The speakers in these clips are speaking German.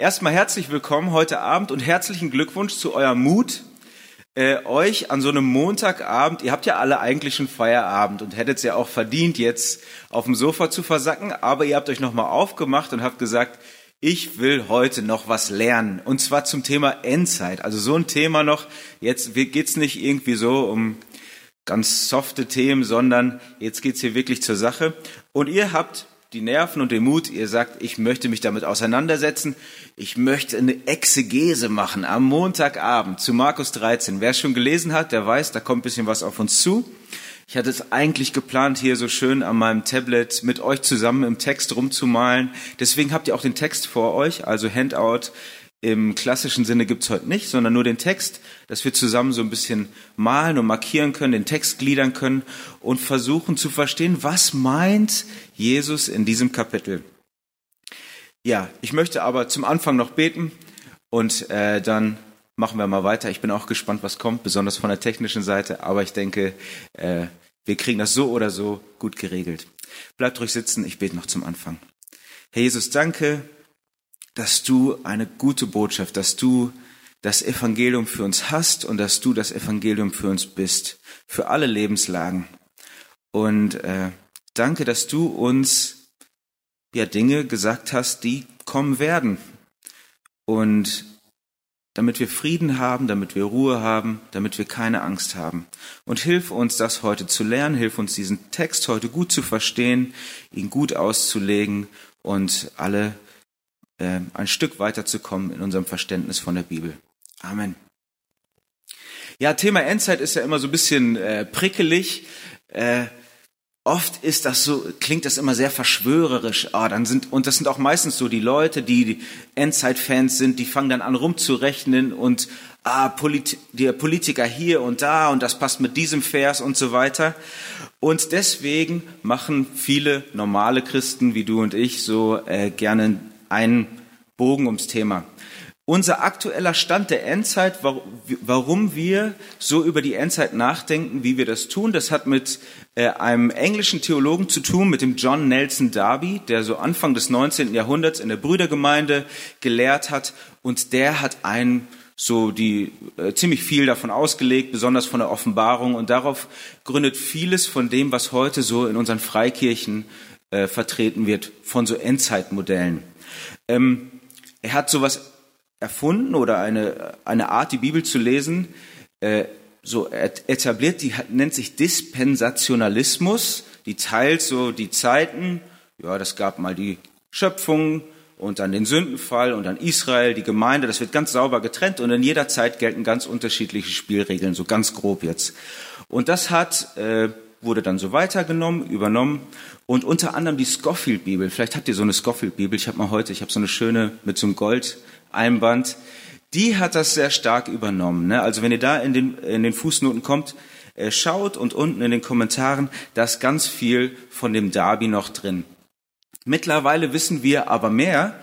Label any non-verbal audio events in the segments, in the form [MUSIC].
Erstmal herzlich willkommen heute Abend und herzlichen Glückwunsch zu eurem Mut, äh, euch an so einem Montagabend, ihr habt ja alle eigentlich schon Feierabend und hättet es ja auch verdient, jetzt auf dem Sofa zu versacken, aber ihr habt euch nochmal aufgemacht und habt gesagt, ich will heute noch was lernen. Und zwar zum Thema Endzeit. Also so ein Thema noch, jetzt geht's nicht irgendwie so um ganz softe Themen, sondern jetzt geht's hier wirklich zur Sache. Und ihr habt die Nerven und den Mut, ihr sagt, ich möchte mich damit auseinandersetzen, ich möchte eine Exegese machen am Montagabend zu Markus 13. Wer es schon gelesen hat, der weiß, da kommt ein bisschen was auf uns zu. Ich hatte es eigentlich geplant, hier so schön an meinem Tablet mit euch zusammen im Text rumzumalen. Deswegen habt ihr auch den Text vor euch, also Handout im klassischen Sinne gibt's heute nicht, sondern nur den Text, dass wir zusammen so ein bisschen malen und markieren können, den Text gliedern können und versuchen zu verstehen, was meint Jesus in diesem Kapitel. Ja, ich möchte aber zum Anfang noch beten und äh, dann machen wir mal weiter. Ich bin auch gespannt, was kommt, besonders von der technischen Seite, aber ich denke, äh, wir kriegen das so oder so gut geregelt. Bleibt ruhig sitzen, ich bete noch zum Anfang. Herr Jesus, danke dass du eine gute Botschaft, dass du das Evangelium für uns hast und dass du das Evangelium für uns bist, für alle Lebenslagen. Und äh, danke, dass du uns ja Dinge gesagt hast, die kommen werden. Und damit wir Frieden haben, damit wir Ruhe haben, damit wir keine Angst haben. Und hilf uns, das heute zu lernen, hilf uns, diesen Text heute gut zu verstehen, ihn gut auszulegen und alle äh, ein Stück weiterzukommen in unserem Verständnis von der Bibel. Amen. Ja, Thema Endzeit ist ja immer so ein bisschen äh, prickelig. Äh, oft ist das so, klingt das immer sehr verschwörerisch. Ah, dann sind, und das sind auch meistens so die Leute, die Endzeit-Fans sind, die fangen dann an rumzurechnen und ah, Polit der Politiker hier und da und das passt mit diesem Vers und so weiter. Und deswegen machen viele normale Christen wie du und ich so äh, gerne einen Bogen ums Thema. Unser aktueller Stand der Endzeit, warum wir so über die Endzeit nachdenken, wie wir das tun, das hat mit äh, einem englischen Theologen zu tun, mit dem John Nelson Darby, der so Anfang des 19. Jahrhunderts in der Brüdergemeinde gelehrt hat. Und der hat einen so die äh, ziemlich viel davon ausgelegt, besonders von der Offenbarung. Und darauf gründet vieles von dem, was heute so in unseren Freikirchen äh, vertreten wird, von so Endzeitmodellen. Ähm, er hat sowas erfunden oder eine, eine Art, die Bibel zu lesen, äh, so etabliert, die hat, nennt sich Dispensationalismus. Die teilt so die Zeiten. Ja, das gab mal die Schöpfung und dann den Sündenfall und dann Israel, die Gemeinde. Das wird ganz sauber getrennt und in jeder Zeit gelten ganz unterschiedliche Spielregeln, so ganz grob jetzt. Und das hat äh, wurde dann so weitergenommen, übernommen und unter anderem die Scofield-Bibel. Vielleicht habt ihr so eine Scofield-Bibel. Ich habe mal heute, ich habe so eine schöne mit so einem Gold-Einband. Die hat das sehr stark übernommen. Ne? Also wenn ihr da in den, in den Fußnoten kommt, äh, schaut und unten in den Kommentaren, da ist ganz viel von dem Darby noch drin. Mittlerweile wissen wir aber mehr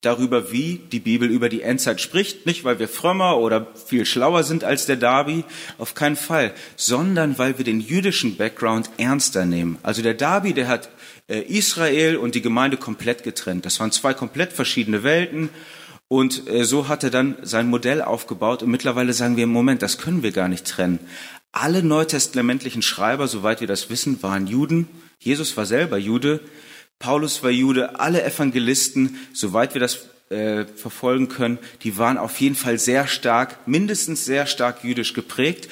darüber, wie die Bibel über die Endzeit spricht, nicht weil wir frömmer oder viel schlauer sind als der Darby, auf keinen Fall, sondern weil wir den jüdischen Background ernster nehmen. Also der Darby, der hat äh, Israel und die Gemeinde komplett getrennt. Das waren zwei komplett verschiedene Welten. Und äh, so hat er dann sein Modell aufgebaut. Und mittlerweile sagen wir im Moment, das können wir gar nicht trennen. Alle neutestamentlichen Schreiber, soweit wir das wissen, waren Juden. Jesus war selber Jude. Paulus war Jude, alle Evangelisten, soweit wir das äh, verfolgen können, die waren auf jeden Fall sehr stark, mindestens sehr stark jüdisch geprägt.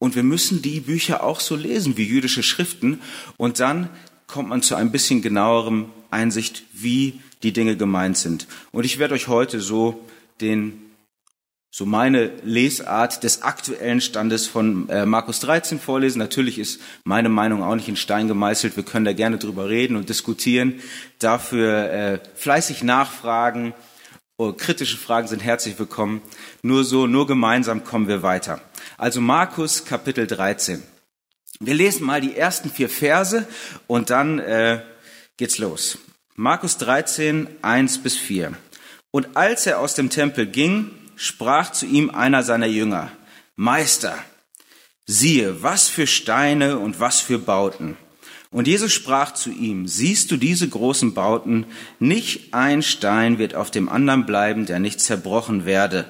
Und wir müssen die Bücher auch so lesen wie jüdische Schriften. Und dann kommt man zu ein bisschen genauerem Einsicht, wie die Dinge gemeint sind. Und ich werde euch heute so den so meine Lesart des aktuellen Standes von äh, Markus 13 vorlesen. Natürlich ist meine Meinung auch nicht in Stein gemeißelt. Wir können da gerne drüber reden und diskutieren. Dafür äh, fleißig nachfragen. Oh, kritische Fragen sind herzlich willkommen. Nur so, nur gemeinsam kommen wir weiter. Also Markus Kapitel 13. Wir lesen mal die ersten vier Verse und dann äh, geht's los. Markus 13, 1 bis 4. Und als er aus dem Tempel ging, sprach zu ihm einer seiner Jünger, Meister, siehe, was für Steine und was für Bauten. Und Jesus sprach zu ihm, siehst du diese großen Bauten? Nicht ein Stein wird auf dem anderen bleiben, der nicht zerbrochen werde.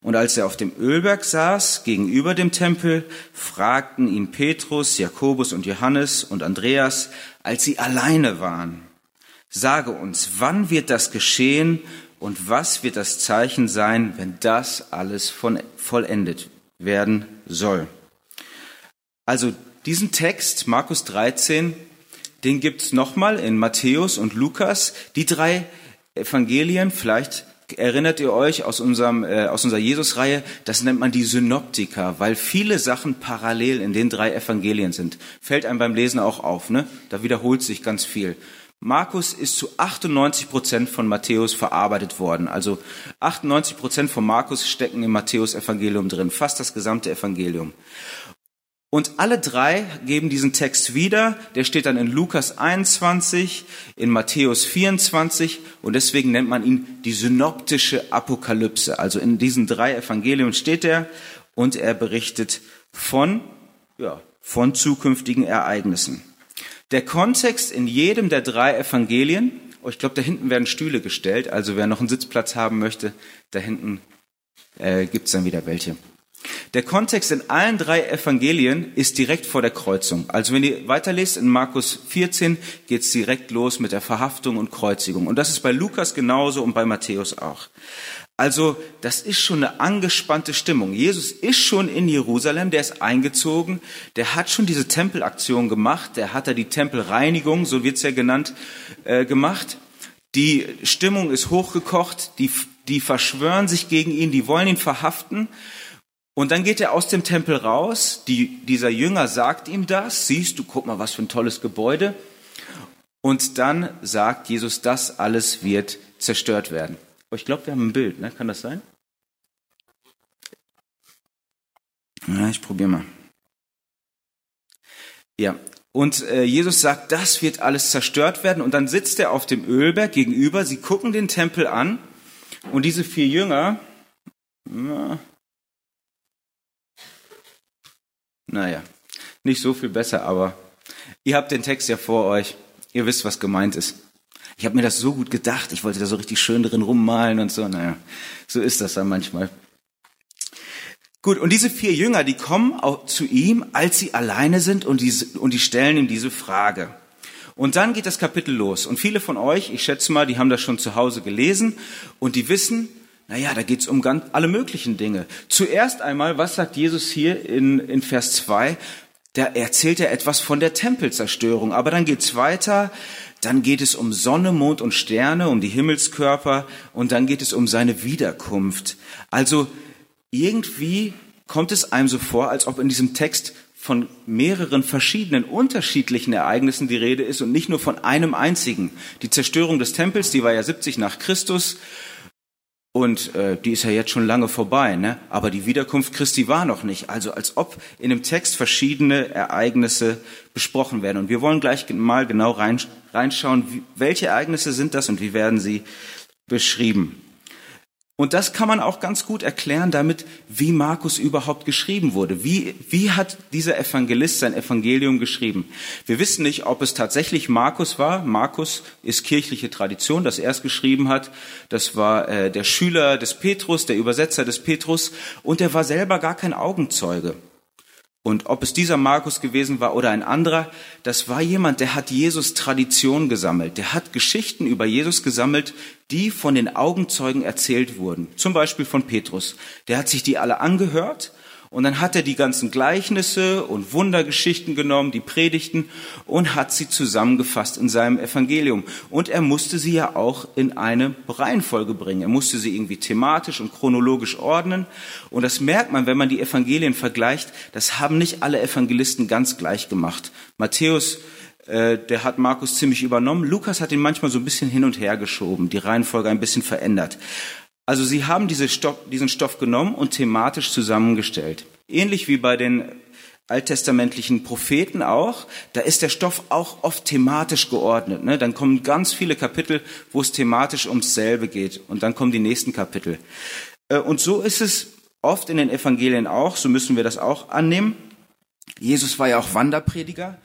Und als er auf dem Ölberg saß, gegenüber dem Tempel, fragten ihn Petrus, Jakobus und Johannes und Andreas, als sie alleine waren. Sage uns, wann wird das geschehen und was wird das Zeichen sein, wenn das alles von, vollendet werden soll? Also diesen Text, Markus 13, den gibt's nochmal in Matthäus und Lukas. Die drei Evangelien, vielleicht erinnert ihr euch aus, unserem, äh, aus unserer Jesus-Reihe, das nennt man die Synoptiker, weil viele Sachen parallel in den drei Evangelien sind. Fällt einem beim Lesen auch auf, ne? Da wiederholt sich ganz viel. Markus ist zu 98 Prozent von Matthäus verarbeitet worden. Also 98 Prozent von Markus stecken im Matthäus-Evangelium drin, fast das gesamte Evangelium. Und alle drei geben diesen Text wieder. Der steht dann in Lukas 21, in Matthäus 24 und deswegen nennt man ihn die synoptische Apokalypse. Also in diesen drei Evangelien steht er und er berichtet von, ja, von zukünftigen Ereignissen. Der Kontext in jedem der drei Evangelien, oh, ich glaube, da hinten werden Stühle gestellt, also wer noch einen Sitzplatz haben möchte, da hinten äh, gibt's dann wieder welche. Der Kontext in allen drei Evangelien ist direkt vor der Kreuzung. Also wenn ihr weiterlest in Markus 14, geht's direkt los mit der Verhaftung und Kreuzigung. Und das ist bei Lukas genauso und bei Matthäus auch. Also das ist schon eine angespannte Stimmung. Jesus ist schon in Jerusalem, der ist eingezogen, der hat schon diese Tempelaktion gemacht, der hat da die Tempelreinigung, so wird's ja genannt, äh, gemacht. Die Stimmung ist hochgekocht, die, die verschwören sich gegen ihn, die wollen ihn verhaften. Und dann geht er aus dem Tempel raus, die, dieser Jünger sagt ihm das, siehst du, guck mal, was für ein tolles Gebäude. Und dann sagt Jesus, das alles wird zerstört werden. Oh, ich glaube, wir haben ein Bild, ne? kann das sein? Ja, ich probiere mal. Ja, und äh, Jesus sagt, das wird alles zerstört werden. Und dann sitzt er auf dem Ölberg gegenüber, sie gucken den Tempel an und diese vier Jünger, ja, Naja, nicht so viel besser, aber ihr habt den Text ja vor euch. Ihr wisst, was gemeint ist. Ich habe mir das so gut gedacht. Ich wollte da so richtig schön drin rummalen und so. Naja, so ist das dann manchmal. Gut, und diese vier Jünger, die kommen zu ihm, als sie alleine sind und die, und die stellen ihm diese Frage. Und dann geht das Kapitel los. Und viele von euch, ich schätze mal, die haben das schon zu Hause gelesen und die wissen, naja, da geht's um ganz, alle möglichen Dinge. Zuerst einmal, was sagt Jesus hier in, in Vers 2? Da erzählt er etwas von der Tempelzerstörung. Aber dann geht's weiter. Dann geht es um Sonne, Mond und Sterne, um die Himmelskörper. Und dann geht es um seine Wiederkunft. Also irgendwie kommt es einem so vor, als ob in diesem Text von mehreren verschiedenen unterschiedlichen Ereignissen die Rede ist und nicht nur von einem einzigen. Die Zerstörung des Tempels, die war ja 70 nach Christus und äh, die ist ja jetzt schon lange vorbei, ne? aber die Wiederkunft Christi war noch nicht. Also als ob in dem Text verschiedene Ereignisse besprochen werden. Und wir wollen gleich mal genau reinschauen, welche Ereignisse sind das und wie werden sie beschrieben. Und das kann man auch ganz gut erklären damit, wie Markus überhaupt geschrieben wurde. Wie, wie hat dieser Evangelist sein Evangelium geschrieben? Wir wissen nicht, ob es tatsächlich Markus war. Markus ist kirchliche Tradition, dass er es geschrieben hat. Das war äh, der Schüler des Petrus, der Übersetzer des Petrus. Und er war selber gar kein Augenzeuge. Und ob es dieser Markus gewesen war oder ein anderer, das war jemand, der hat Jesus Tradition gesammelt. Der hat Geschichten über Jesus gesammelt, die von den Augenzeugen erzählt wurden. Zum Beispiel von Petrus. Der hat sich die alle angehört und dann hat er die ganzen Gleichnisse und Wundergeschichten genommen, die Predigten, und hat sie zusammengefasst in seinem Evangelium. Und er musste sie ja auch in eine Reihenfolge bringen. Er musste sie irgendwie thematisch und chronologisch ordnen. Und das merkt man, wenn man die Evangelien vergleicht. Das haben nicht alle Evangelisten ganz gleich gemacht. Matthäus äh, der hat Markus ziemlich übernommen. Lukas hat ihn manchmal so ein bisschen hin und her geschoben, die Reihenfolge ein bisschen verändert. Also sie haben diese Stoff, diesen Stoff genommen und thematisch zusammengestellt. Ähnlich wie bei den alttestamentlichen Propheten auch, da ist der Stoff auch oft thematisch geordnet. Ne? Dann kommen ganz viele Kapitel, wo es thematisch ums selbe geht. Und dann kommen die nächsten Kapitel. Äh, und so ist es oft in den Evangelien auch, so müssen wir das auch annehmen. Jesus war ja auch Wanderprediger.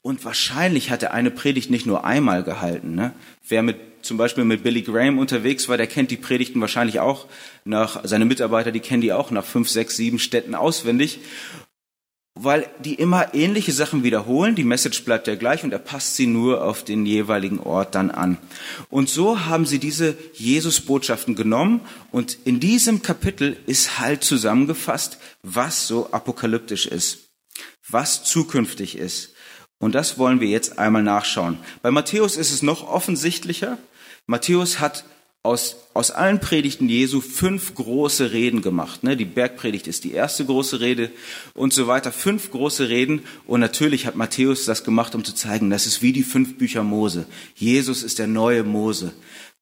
Und wahrscheinlich hat er eine Predigt nicht nur einmal gehalten. Ne? Wer mit, zum Beispiel mit Billy Graham unterwegs war, der kennt die Predigten wahrscheinlich auch nach, seine Mitarbeiter, die kennen die auch nach fünf, sechs, sieben Städten auswendig weil die immer ähnliche Sachen wiederholen. Die Message bleibt ja gleich und er passt sie nur auf den jeweiligen Ort dann an. Und so haben sie diese Jesus-Botschaften genommen und in diesem Kapitel ist halt zusammengefasst, was so apokalyptisch ist, was zukünftig ist. Und das wollen wir jetzt einmal nachschauen. Bei Matthäus ist es noch offensichtlicher. Matthäus hat aus, aus allen Predigten Jesu fünf große Reden gemacht. Ne? Die Bergpredigt ist die erste große Rede und so weiter. Fünf große Reden. Und natürlich hat Matthäus das gemacht, um zu zeigen, das ist wie die fünf Bücher Mose. Jesus ist der neue Mose.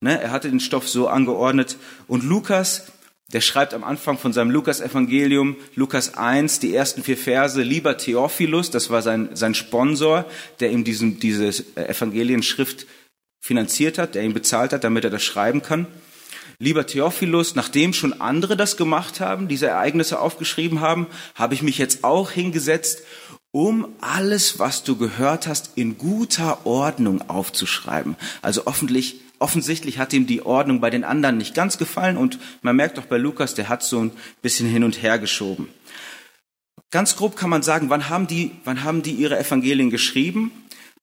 Ne? Er hatte den Stoff so angeordnet. Und Lukas, der schreibt am Anfang von seinem Lukas-Evangelium, Lukas 1, die ersten vier Verse, lieber Theophilus, das war sein, sein Sponsor, der ihm diesen, diese Evangelienschrift finanziert hat, der ihn bezahlt hat, damit er das schreiben kann. Lieber Theophilus, nachdem schon andere das gemacht haben, diese Ereignisse aufgeschrieben haben, habe ich mich jetzt auch hingesetzt, um alles, was du gehört hast, in guter Ordnung aufzuschreiben. Also offentlich, offensichtlich hat ihm die Ordnung bei den anderen nicht ganz gefallen und man merkt auch bei Lukas, der hat so ein bisschen hin und her geschoben. Ganz grob kann man sagen, wann haben die, wann haben die ihre Evangelien geschrieben?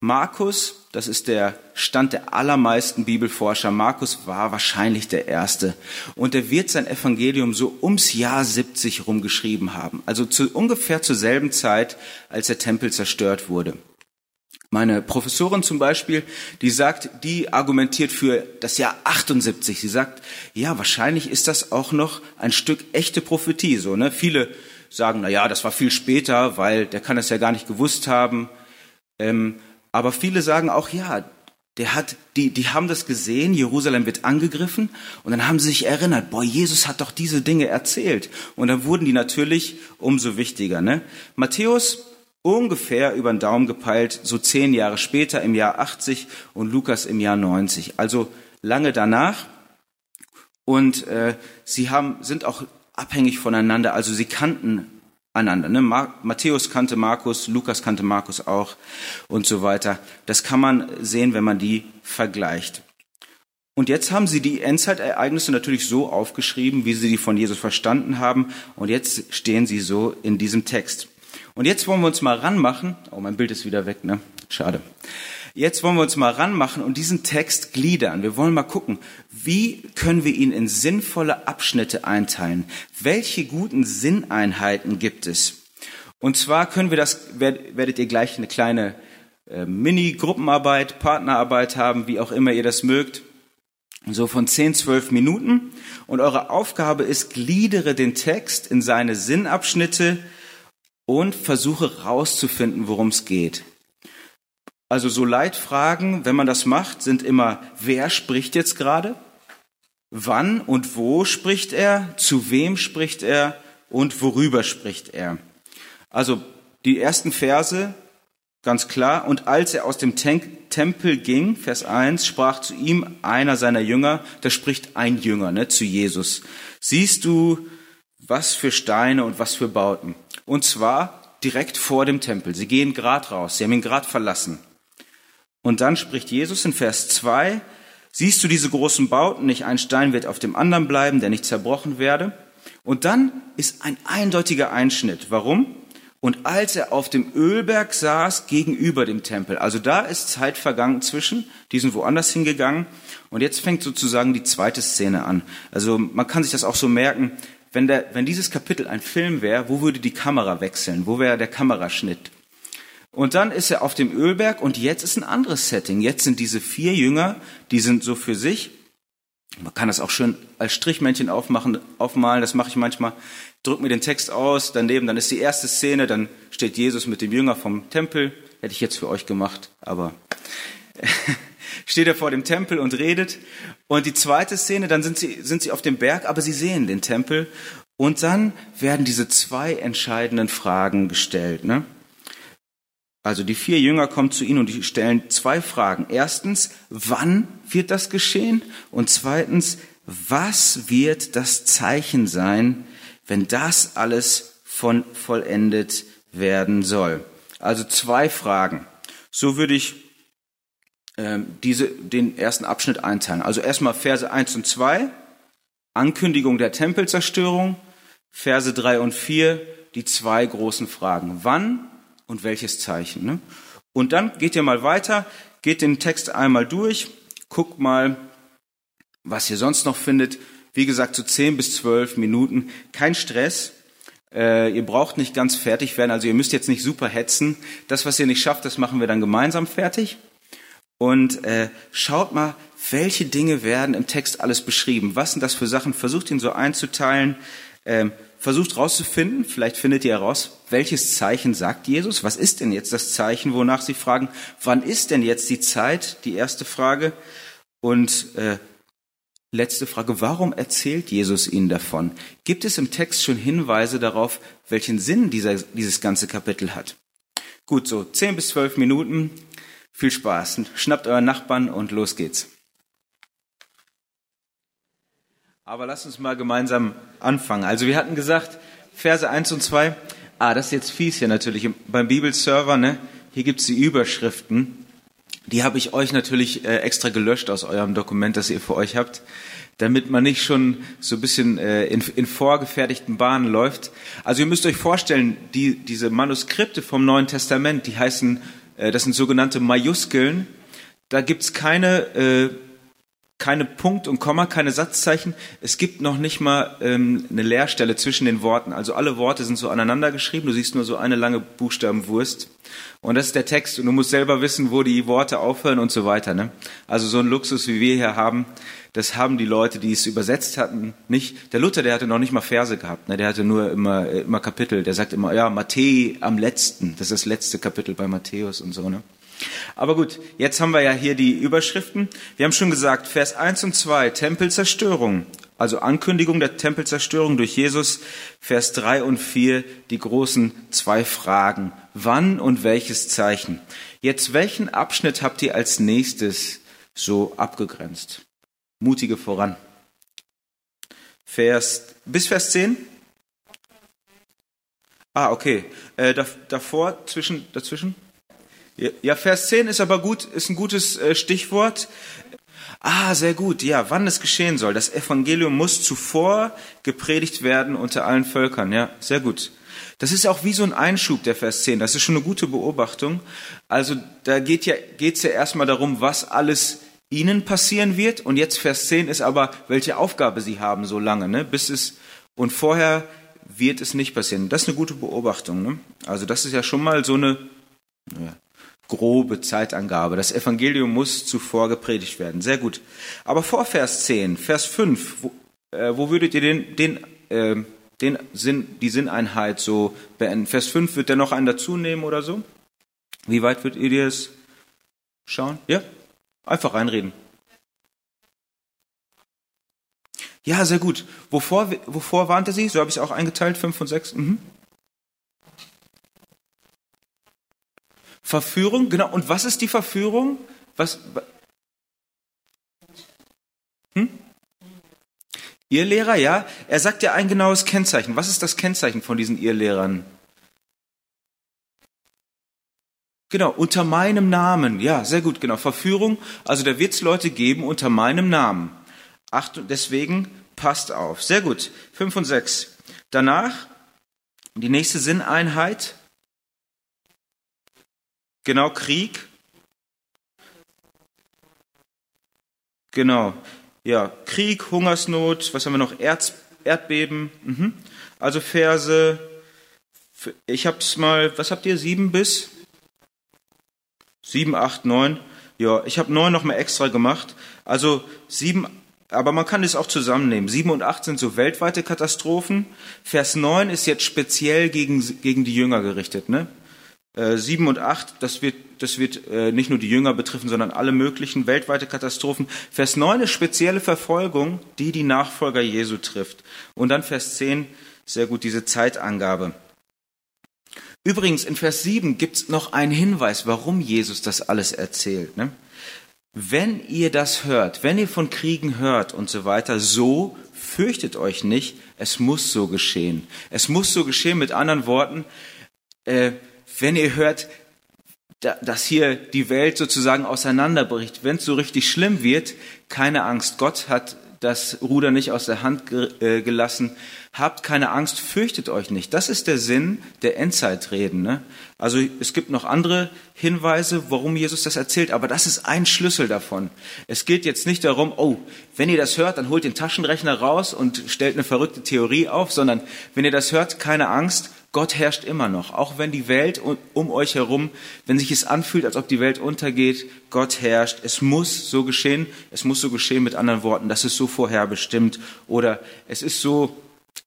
Markus, das ist der Stand der allermeisten Bibelforscher, Markus war wahrscheinlich der Erste. Und er wird sein Evangelium so ums Jahr 70 rumgeschrieben haben. Also zu, ungefähr zur selben Zeit, als der Tempel zerstört wurde. Meine Professorin zum Beispiel, die sagt, die argumentiert für das Jahr 78. Sie sagt, ja, wahrscheinlich ist das auch noch ein Stück echte Prophetie. So, ne? Viele sagen, na ja, das war viel später, weil der kann es ja gar nicht gewusst haben. Ähm, aber viele sagen auch, ja, der hat, die, die haben das gesehen, Jerusalem wird angegriffen und dann haben sie sich erinnert, boah, Jesus hat doch diese Dinge erzählt. Und dann wurden die natürlich umso wichtiger. Ne? Matthäus ungefähr über den Daumen gepeilt, so zehn Jahre später im Jahr 80 und Lukas im Jahr 90. Also lange danach. Und äh, sie haben, sind auch abhängig voneinander. Also sie kannten einander. Ne? Matthäus kannte Markus, Lukas kannte Markus auch und so weiter. Das kann man sehen, wenn man die vergleicht. Und jetzt haben sie die Endzeitereignisse natürlich so aufgeschrieben, wie sie die von Jesus verstanden haben. Und jetzt stehen sie so in diesem Text. Und jetzt wollen wir uns mal ranmachen. Oh, mein Bild ist wieder weg, ne? Schade. Jetzt wollen wir uns mal ranmachen und diesen Text gliedern. Wir wollen mal gucken, wie können wir ihn in sinnvolle Abschnitte einteilen? Welche guten Sinneinheiten gibt es? Und zwar können wir das, werdet ihr gleich eine kleine äh, Mini-Gruppenarbeit, Partnerarbeit haben, wie auch immer ihr das mögt. So von 10, 12 Minuten. Und eure Aufgabe ist, gliedere den Text in seine Sinnabschnitte und versuche rauszufinden, worum es geht. Also so Leitfragen, wenn man das macht, sind immer, wer spricht jetzt gerade? Wann und wo spricht er? Zu wem spricht er? Und worüber spricht er? Also die ersten Verse, ganz klar. Und als er aus dem Tempel ging, Vers 1, sprach zu ihm einer seiner Jünger, da spricht ein Jünger ne, zu Jesus. Siehst du, was für Steine und was für Bauten? Und zwar direkt vor dem Tempel. Sie gehen grad raus. Sie haben ihn grad verlassen. Und dann spricht Jesus in Vers 2, siehst du diese großen Bauten, nicht ein Stein wird auf dem anderen bleiben, der nicht zerbrochen werde. Und dann ist ein eindeutiger Einschnitt. Warum? Und als er auf dem Ölberg saß gegenüber dem Tempel, also da ist Zeit vergangen zwischen, die sind woanders hingegangen. Und jetzt fängt sozusagen die zweite Szene an. Also man kann sich das auch so merken, wenn, der, wenn dieses Kapitel ein Film wäre, wo würde die Kamera wechseln? Wo wäre der Kameraschnitt? Und dann ist er auf dem Ölberg und jetzt ist ein anderes Setting. Jetzt sind diese vier Jünger, die sind so für sich. Man kann das auch schön als Strichmännchen aufmachen, aufmalen. Das mache ich manchmal. Drück mir den Text aus, daneben, dann ist die erste Szene, dann steht Jesus mit dem Jünger vom Tempel. Hätte ich jetzt für euch gemacht, aber [LAUGHS] steht er vor dem Tempel und redet. Und die zweite Szene, dann sind sie, sind sie auf dem Berg, aber sie sehen den Tempel. Und dann werden diese zwei entscheidenden Fragen gestellt. Ne? Also die vier Jünger kommen zu ihnen und die stellen zwei Fragen. Erstens, wann wird das geschehen? Und zweitens, was wird das Zeichen sein, wenn das alles von vollendet werden soll? Also zwei Fragen. So würde ich ähm, diese, den ersten Abschnitt einteilen. Also erstmal Verse 1 und 2, Ankündigung der Tempelzerstörung, Verse 3 und 4, die zwei großen Fragen. Wann und welches Zeichen? Ne? Und dann geht ihr mal weiter, geht den Text einmal durch, guckt mal, was ihr sonst noch findet. Wie gesagt, so 10 bis 12 Minuten, kein Stress. Äh, ihr braucht nicht ganz fertig werden, also ihr müsst jetzt nicht super hetzen. Das, was ihr nicht schafft, das machen wir dann gemeinsam fertig. Und äh, schaut mal, welche Dinge werden im Text alles beschrieben. Was sind das für Sachen? Versucht ihn so einzuteilen. Ähm, versucht rauszufinden, vielleicht findet ihr heraus, welches Zeichen sagt Jesus? Was ist denn jetzt das Zeichen, wonach sie fragen? Wann ist denn jetzt die Zeit? Die erste Frage. Und äh, letzte Frage, warum erzählt Jesus ihnen davon? Gibt es im Text schon Hinweise darauf, welchen Sinn dieser, dieses ganze Kapitel hat? Gut, so zehn bis zwölf Minuten. Viel Spaß. Schnappt euren Nachbarn und los geht's. Aber lasst uns mal gemeinsam anfangen. Also wir hatten gesagt, Verse 1 und 2. Ah, das ist jetzt fies hier natürlich. Beim Bibelserver, ne? Hier gibt's die Überschriften. Die habe ich euch natürlich äh, extra gelöscht aus eurem Dokument, das ihr für euch habt, damit man nicht schon so ein bisschen äh, in, in vorgefertigten Bahnen läuft. Also ihr müsst euch vorstellen, die, diese Manuskripte vom Neuen Testament, die heißen, das sind sogenannte Majuskeln. Da gibt's keine äh, keine Punkt und Komma, keine Satzzeichen. Es gibt noch nicht mal ähm, eine Leerstelle zwischen den Worten. Also alle Worte sind so aneinander geschrieben. Du siehst nur so eine lange Buchstabenwurst. Und das ist der Text. Und du musst selber wissen, wo die Worte aufhören und so weiter. Ne? Also so ein Luxus, wie wir hier haben, das haben die Leute, die es übersetzt hatten, nicht. Der Luther, der hatte noch nicht mal Verse gehabt. Ne? Der hatte nur immer, äh, immer Kapitel. Der sagt immer, ja, Matthäus am letzten. Das ist das letzte Kapitel bei Matthäus und so. Ne? Aber gut, jetzt haben wir ja hier die Überschriften. Wir haben schon gesagt, Vers 1 und 2, Tempelzerstörung, also Ankündigung der Tempelzerstörung durch Jesus. Vers 3 und 4, die großen zwei Fragen. Wann und welches Zeichen? Jetzt, welchen Abschnitt habt ihr als nächstes so abgegrenzt? Mutige voran. Vers, bis Vers 10? Ah, okay. Äh, davor, zwischen, dazwischen? Ja, Vers 10 ist aber gut, ist ein gutes äh, Stichwort. Ah, sehr gut. Ja, wann es geschehen soll. Das Evangelium muss zuvor gepredigt werden unter allen Völkern. Ja, sehr gut. Das ist auch wie so ein Einschub, der Vers 10. Das ist schon eine gute Beobachtung. Also da geht ja, geht's ja erstmal darum, was alles ihnen passieren wird. Und jetzt Vers 10 ist aber, welche Aufgabe sie haben so lange, ne? bis es, und vorher wird es nicht passieren. Das ist eine gute Beobachtung. Ne? Also das ist ja schon mal so eine, ja, grobe Zeitangabe. Das Evangelium muss zuvor gepredigt werden. Sehr gut. Aber vor Vers 10, Vers 5, wo, äh, wo würdet ihr den, den, äh, den Sinn, die Sinneinheit so beenden? Vers 5, wird der noch einen dazu nehmen oder so? Wie weit würdet ihr es schauen? Ja? Einfach reinreden. Ja, sehr gut. Wovor, wovor warnte sie? So habe ich es auch eingeteilt, 5 und 6. Mhm. Verführung, genau. Und was ist die Verführung? Was? Hm? Ihr Lehrer, ja. Er sagt ja ein genaues Kennzeichen. Was ist das Kennzeichen von diesen Irrlehrern? Genau, unter meinem Namen. Ja, sehr gut, genau. Verführung. Also da wird es Leute geben unter meinem Namen. Achtung, deswegen passt auf. Sehr gut. Fünf und sechs. Danach die nächste Sinneinheit. Genau, Krieg. Genau. Ja, Krieg, Hungersnot, was haben wir noch? Erz, Erdbeben. Mhm. Also Verse, ich hab's mal, was habt ihr? Sieben bis? Sieben, acht, neun. Ja, ich habe neun noch mal extra gemacht. Also sieben, aber man kann es auch zusammennehmen. Sieben und acht sind so weltweite Katastrophen. Vers neun ist jetzt speziell gegen, gegen die Jünger gerichtet, ne? Äh, sieben und acht, das wird, das wird äh, nicht nur die Jünger betreffen, sondern alle möglichen weltweite Katastrophen. Vers neun ist spezielle Verfolgung, die die Nachfolger Jesu trifft. Und dann Vers zehn, sehr gut diese Zeitangabe. Übrigens, in Vers sieben gibt's noch einen Hinweis, warum Jesus das alles erzählt. Ne? Wenn ihr das hört, wenn ihr von Kriegen hört und so weiter, so fürchtet euch nicht, es muss so geschehen. Es muss so geschehen, mit anderen Worten, äh, wenn ihr hört, dass hier die Welt sozusagen auseinanderbricht. Wenn es so richtig schlimm wird, keine Angst. Gott hat das Ruder nicht aus der Hand äh, gelassen. Habt keine Angst, fürchtet euch nicht. Das ist der Sinn der Endzeitreden. Ne? Also es gibt noch andere Hinweise, warum Jesus das erzählt, aber das ist ein Schlüssel davon. Es geht jetzt nicht darum, oh, wenn ihr das hört, dann holt den Taschenrechner raus und stellt eine verrückte Theorie auf, sondern wenn ihr das hört, keine Angst, Gott herrscht immer noch, auch wenn die Welt um euch herum, wenn sich es anfühlt, als ob die Welt untergeht, Gott herrscht. Es muss so geschehen. Es muss so geschehen mit anderen Worten. Das ist so vorherbestimmt oder es ist so,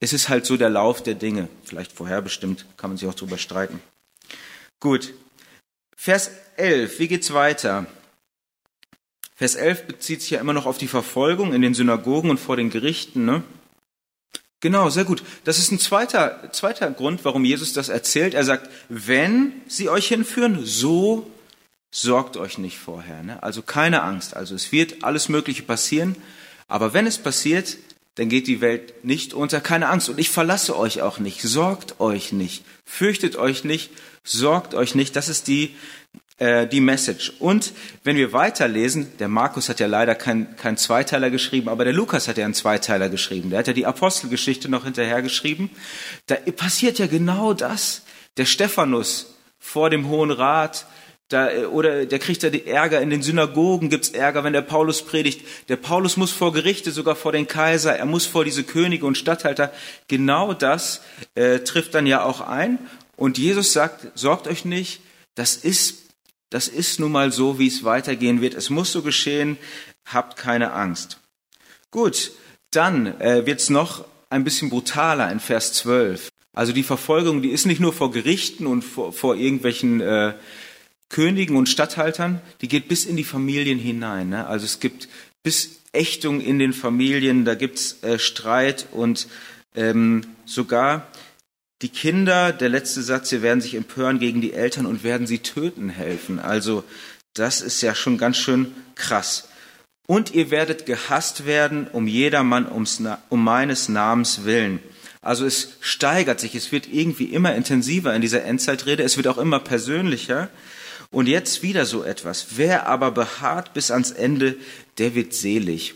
es ist halt so der Lauf der Dinge. Vielleicht vorherbestimmt, kann man sich auch drüber streiten. Gut. Vers 11, wie geht's weiter? Vers 11 bezieht sich ja immer noch auf die Verfolgung in den Synagogen und vor den Gerichten, ne? Genau, sehr gut. Das ist ein zweiter, zweiter Grund, warum Jesus das erzählt. Er sagt, wenn sie euch hinführen, so sorgt euch nicht vorher. Ne? Also keine Angst. Also es wird alles Mögliche passieren. Aber wenn es passiert, dann geht die Welt nicht unter. Keine Angst. Und ich verlasse euch auch nicht. Sorgt euch nicht. Fürchtet euch nicht. Sorgt euch nicht. Das ist die äh, die Message. Und wenn wir weiterlesen, der Markus hat ja leider keinen kein Zweiteiler geschrieben, aber der Lukas hat ja einen Zweiteiler geschrieben. Der hat ja die Apostelgeschichte noch hinterher geschrieben. Da passiert ja genau das. Der Stephanus vor dem Hohen Rat, da, äh, oder der kriegt ja die Ärger in den Synagogen, gibt's Ärger, wenn der Paulus predigt. Der Paulus muss vor Gerichte, sogar vor den Kaiser, er muss vor diese Könige und Statthalter. Genau das äh, trifft dann ja auch ein. Und Jesus sagt, sorgt euch nicht, das ist das ist nun mal so, wie es weitergehen wird. Es muss so geschehen. Habt keine Angst. Gut, dann äh, wird es noch ein bisschen brutaler in Vers 12. Also die Verfolgung, die ist nicht nur vor Gerichten und vor, vor irgendwelchen äh, Königen und Statthaltern, die geht bis in die Familien hinein. Ne? Also es gibt bis Ächtung in den Familien, da gibt's äh, Streit und ähm, sogar die Kinder, der letzte Satz, sie werden sich empören gegen die Eltern und werden sie töten helfen. Also das ist ja schon ganz schön krass. Und ihr werdet gehasst werden um jedermann ums, um meines Namens willen. Also es steigert sich, es wird irgendwie immer intensiver in dieser Endzeitrede, es wird auch immer persönlicher. Und jetzt wieder so etwas. Wer aber beharrt bis ans Ende, der wird selig.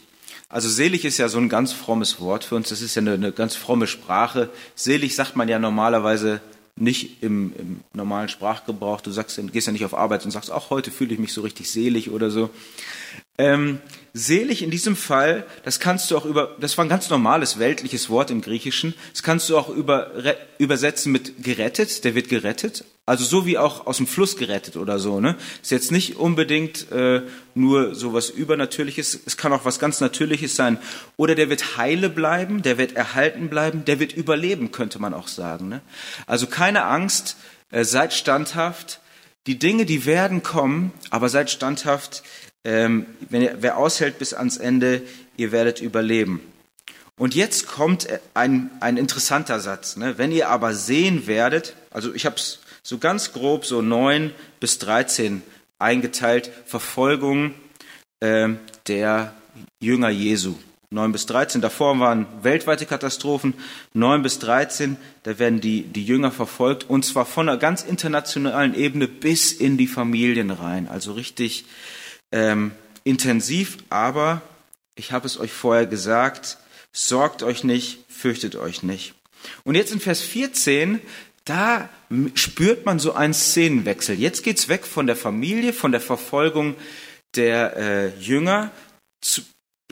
Also selig ist ja so ein ganz frommes Wort für uns. Das ist ja eine, eine ganz fromme Sprache. Selig sagt man ja normalerweise nicht im, im, normalen Sprachgebrauch. Du sagst, gehst ja nicht auf Arbeit und sagst, auch heute fühle ich mich so richtig selig oder so. Ähm, selig in diesem Fall, das kannst du auch über, das war ein ganz normales weltliches Wort im Griechischen. Das kannst du auch über, übersetzen mit gerettet. Der wird gerettet. Also so wie auch aus dem Fluss gerettet oder so. Ne? Ist jetzt nicht unbedingt äh, nur so was Übernatürliches. Es kann auch was ganz Natürliches sein. Oder der wird heile bleiben, der wird erhalten bleiben, der wird überleben, könnte man auch sagen. Ne? Also keine Angst, äh, seid standhaft. Die Dinge, die werden kommen, aber seid standhaft. Ähm, wenn ihr, wer aushält bis ans Ende, ihr werdet überleben. Und jetzt kommt ein, ein interessanter Satz. Ne? Wenn ihr aber sehen werdet, also ich habe es so ganz grob so neun bis dreizehn eingeteilt, Verfolgung äh, der Jünger Jesu. Neun bis dreizehn. Davor waren weltweite Katastrophen. Neun bis dreizehn, da werden die, die Jünger verfolgt und zwar von einer ganz internationalen Ebene bis in die Familien rein. Also richtig ähm, intensiv, aber ich habe es euch vorher gesagt, sorgt euch nicht, fürchtet euch nicht. Und jetzt in Vers 14, da spürt man so einen Szenenwechsel. Jetzt geht's weg von der Familie, von der Verfolgung der äh, Jünger. Zu,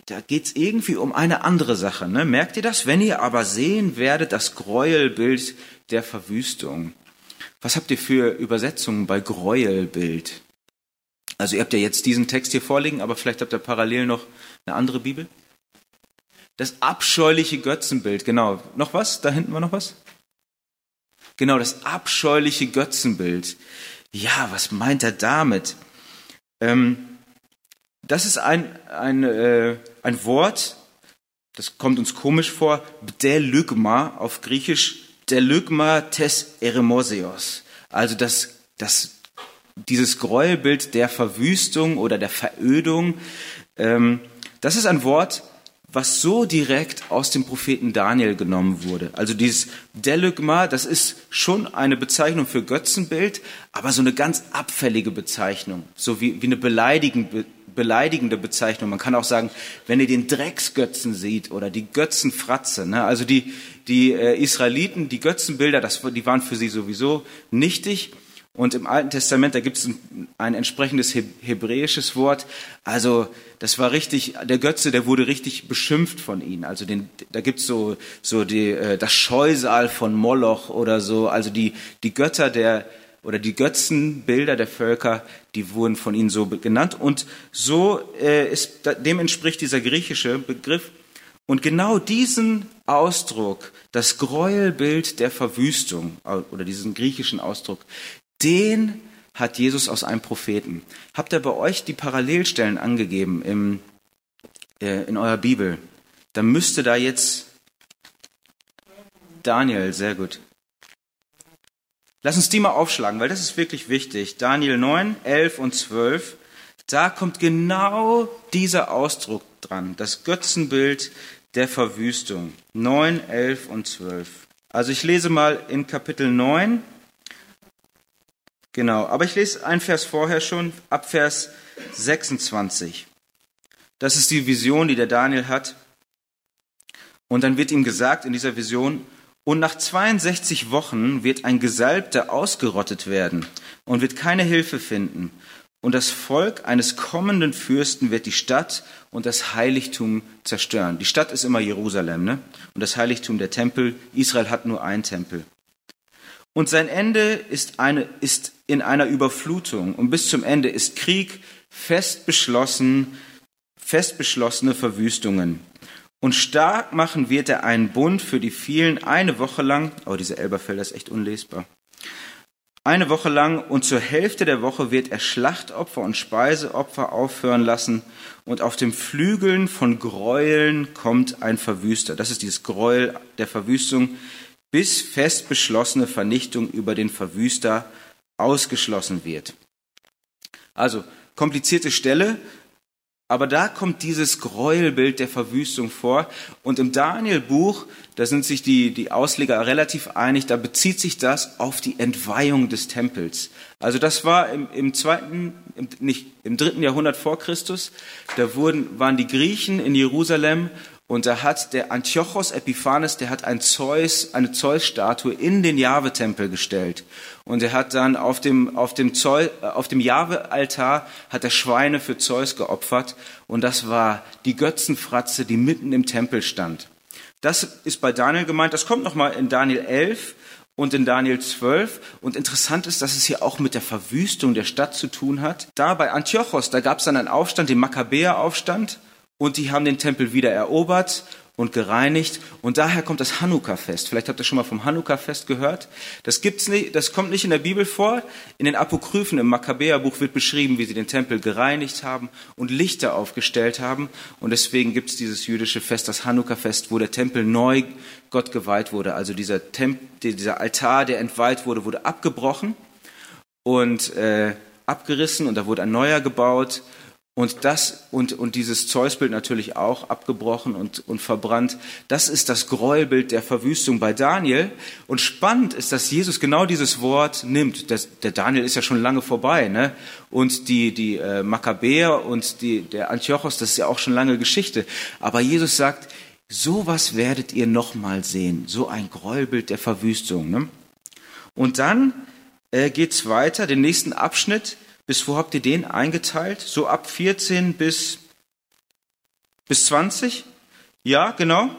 da geht's irgendwie um eine andere Sache. Ne? Merkt ihr das? Wenn ihr aber sehen werdet, das Gräuelbild der Verwüstung. Was habt ihr für Übersetzungen bei Gräuelbild? Also ihr habt ja jetzt diesen Text hier vorliegen, aber vielleicht habt ihr parallel noch eine andere Bibel. Das abscheuliche Götzenbild, genau. Noch was? Da hinten war noch was? Genau, das abscheuliche Götzenbild. Ja, was meint er damit? Ähm, das ist ein, ein, äh, ein Wort, das kommt uns komisch vor, Delygma auf Griechisch, Delygma tes eremosios. Also das, das, dieses Gräuelbild der Verwüstung oder der Verödung. Ähm, das ist ein Wort, was so direkt aus dem Propheten Daniel genommen wurde. Also dieses Delygma, das ist schon eine Bezeichnung für Götzenbild, aber so eine ganz abfällige Bezeichnung, so wie, wie eine beleidigende, beleidigende Bezeichnung. Man kann auch sagen, wenn ihr den Drecksgötzen seht oder die Götzenfratze, ne? also die, die äh, Israeliten, die Götzenbilder, das, die waren für sie sowieso nichtig. Und im Alten Testament, da gibt es ein, ein, entsprechendes hebräisches Wort. Also das war richtig, der Götze, der wurde richtig beschimpft von ihnen. Also den, da gibt's so, so die, äh, das Scheusal von Moloch oder so. Also die, die Götter der, oder die Götzenbilder der Völker, die wurden von ihnen so genannt. Und so äh, ist, dem entspricht dieser griechische Begriff. Und genau diesen Ausdruck, das Gräuelbild der Verwüstung, oder diesen griechischen Ausdruck, den hat Jesus aus einem Propheten. Habt ihr bei euch die Parallelstellen angegeben im, äh, in eurer Bibel? Dann müsste da jetzt Daniel, sehr gut. Lass uns die mal aufschlagen, weil das ist wirklich wichtig. Daniel 9, 11 und 12. Da kommt genau dieser Ausdruck dran, das Götzenbild der Verwüstung. 9, 11 und 12. Also ich lese mal in Kapitel 9, Genau, aber ich lese ein Vers vorher schon, ab Vers 26. Das ist die Vision, die der Daniel hat. Und dann wird ihm gesagt in dieser Vision, und nach 62 Wochen wird ein Gesalbter ausgerottet werden und wird keine Hilfe finden. Und das Volk eines kommenden Fürsten wird die Stadt und das Heiligtum zerstören. Die Stadt ist immer Jerusalem, ne? Und das Heiligtum der Tempel. Israel hat nur einen Tempel. Und sein Ende ist, eine, ist in einer Überflutung. Und bis zum Ende ist Krieg, fest beschlossen, fest beschlossene Verwüstungen. Und stark machen wird er einen Bund für die vielen eine Woche lang. Oh, diese Elberfelder ist echt unlesbar. Eine Woche lang und zur Hälfte der Woche wird er Schlachtopfer und Speiseopfer aufhören lassen und auf dem Flügeln von Gräueln kommt ein Verwüster. Das ist dieses Gräuel der Verwüstung bis fest beschlossene Vernichtung über den Verwüster ausgeschlossen wird. Also komplizierte Stelle, aber da kommt dieses Gräuelbild der Verwüstung vor. Und im Daniel-Buch, da sind sich die, die Ausleger relativ einig, da bezieht sich das auf die Entweihung des Tempels. Also das war im, im zweiten, im, nicht, im dritten Jahrhundert vor Christus. Da wurden, waren die Griechen in Jerusalem und da hat der Antiochos Epiphanes, der hat ein Zeus, eine Zeus-Statue in den Jahwe-Tempel gestellt. Und er hat dann auf dem, auf dem, Zeus, äh, auf dem Jahwe-Altar hat er Schweine für Zeus geopfert. Und das war die Götzenfratze, die mitten im Tempel stand. Das ist bei Daniel gemeint. Das kommt nochmal in Daniel 11 und in Daniel 12. Und interessant ist, dass es hier auch mit der Verwüstung der Stadt zu tun hat. Da bei Antiochos, da gab es dann einen Aufstand, den Makkabäer-Aufstand und die haben den Tempel wieder erobert und gereinigt und daher kommt das Hanukkah-Fest. Vielleicht habt ihr schon mal vom Hanukkah-Fest gehört. Das gibt's nicht, das kommt nicht in der Bibel vor. In den Apokryphen im Makkabäerbuch wird beschrieben, wie sie den Tempel gereinigt haben und Lichter aufgestellt haben und deswegen gibt's dieses jüdische Fest, das Hanukkah-Fest, wo der Tempel neu Gott geweiht wurde. Also dieser Tempel, dieser Altar, der entweiht wurde, wurde abgebrochen und äh, abgerissen und da wurde ein neuer gebaut und das und, und dieses Zeusbild natürlich auch abgebrochen und, und verbrannt. Das ist das Gräuelbild der Verwüstung bei Daniel. Und spannend ist, dass Jesus genau dieses Wort nimmt. Das, der Daniel ist ja schon lange vorbei, ne? Und die, die äh, Makkabäer und die, der Antiochos, das ist ja auch schon lange Geschichte. Aber Jesus sagt, sowas werdet ihr noch mal sehen. So ein Gräuelbild der Verwüstung. Ne? Und dann äh, geht's weiter, den nächsten Abschnitt bis wo habt ihr den eingeteilt? So ab 14 bis, bis 20? Ja, genau.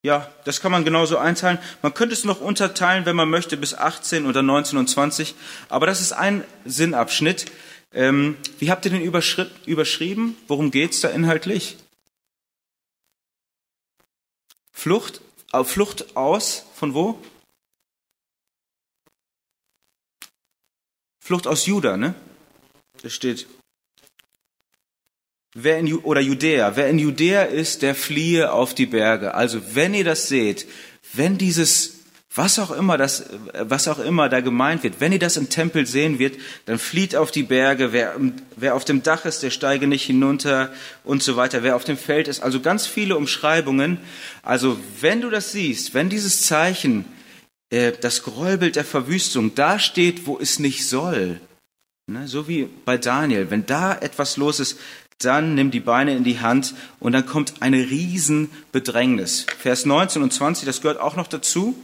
Ja, das kann man genauso einteilen. Man könnte es noch unterteilen, wenn man möchte, bis 18 oder 19 und 20. Aber das ist ein Sinnabschnitt. Ähm, wie habt ihr den überschrieben? Worum geht's da inhaltlich? Flucht, äh, Flucht aus, von wo? Flucht aus Juda, ne? Das steht. Wer in, oder Judäa, wer in Judäa ist, der fliehe auf die Berge. Also wenn ihr das seht, wenn dieses Was auch immer das, was auch immer da gemeint wird. Wenn ihr das im Tempel sehen wird, dann flieht auf die Berge. Wer, wer auf dem Dach ist, der steige nicht hinunter und so weiter. Wer auf dem Feld ist. Also ganz viele Umschreibungen. Also wenn du das siehst, wenn dieses Zeichen, das Gräuelbild der Verwüstung da steht, wo es nicht soll, ne, so wie bei Daniel, wenn da etwas los ist, dann nimm die Beine in die Hand und dann kommt eine Riesenbedrängnis. Vers 19 und 20, das gehört auch noch dazu.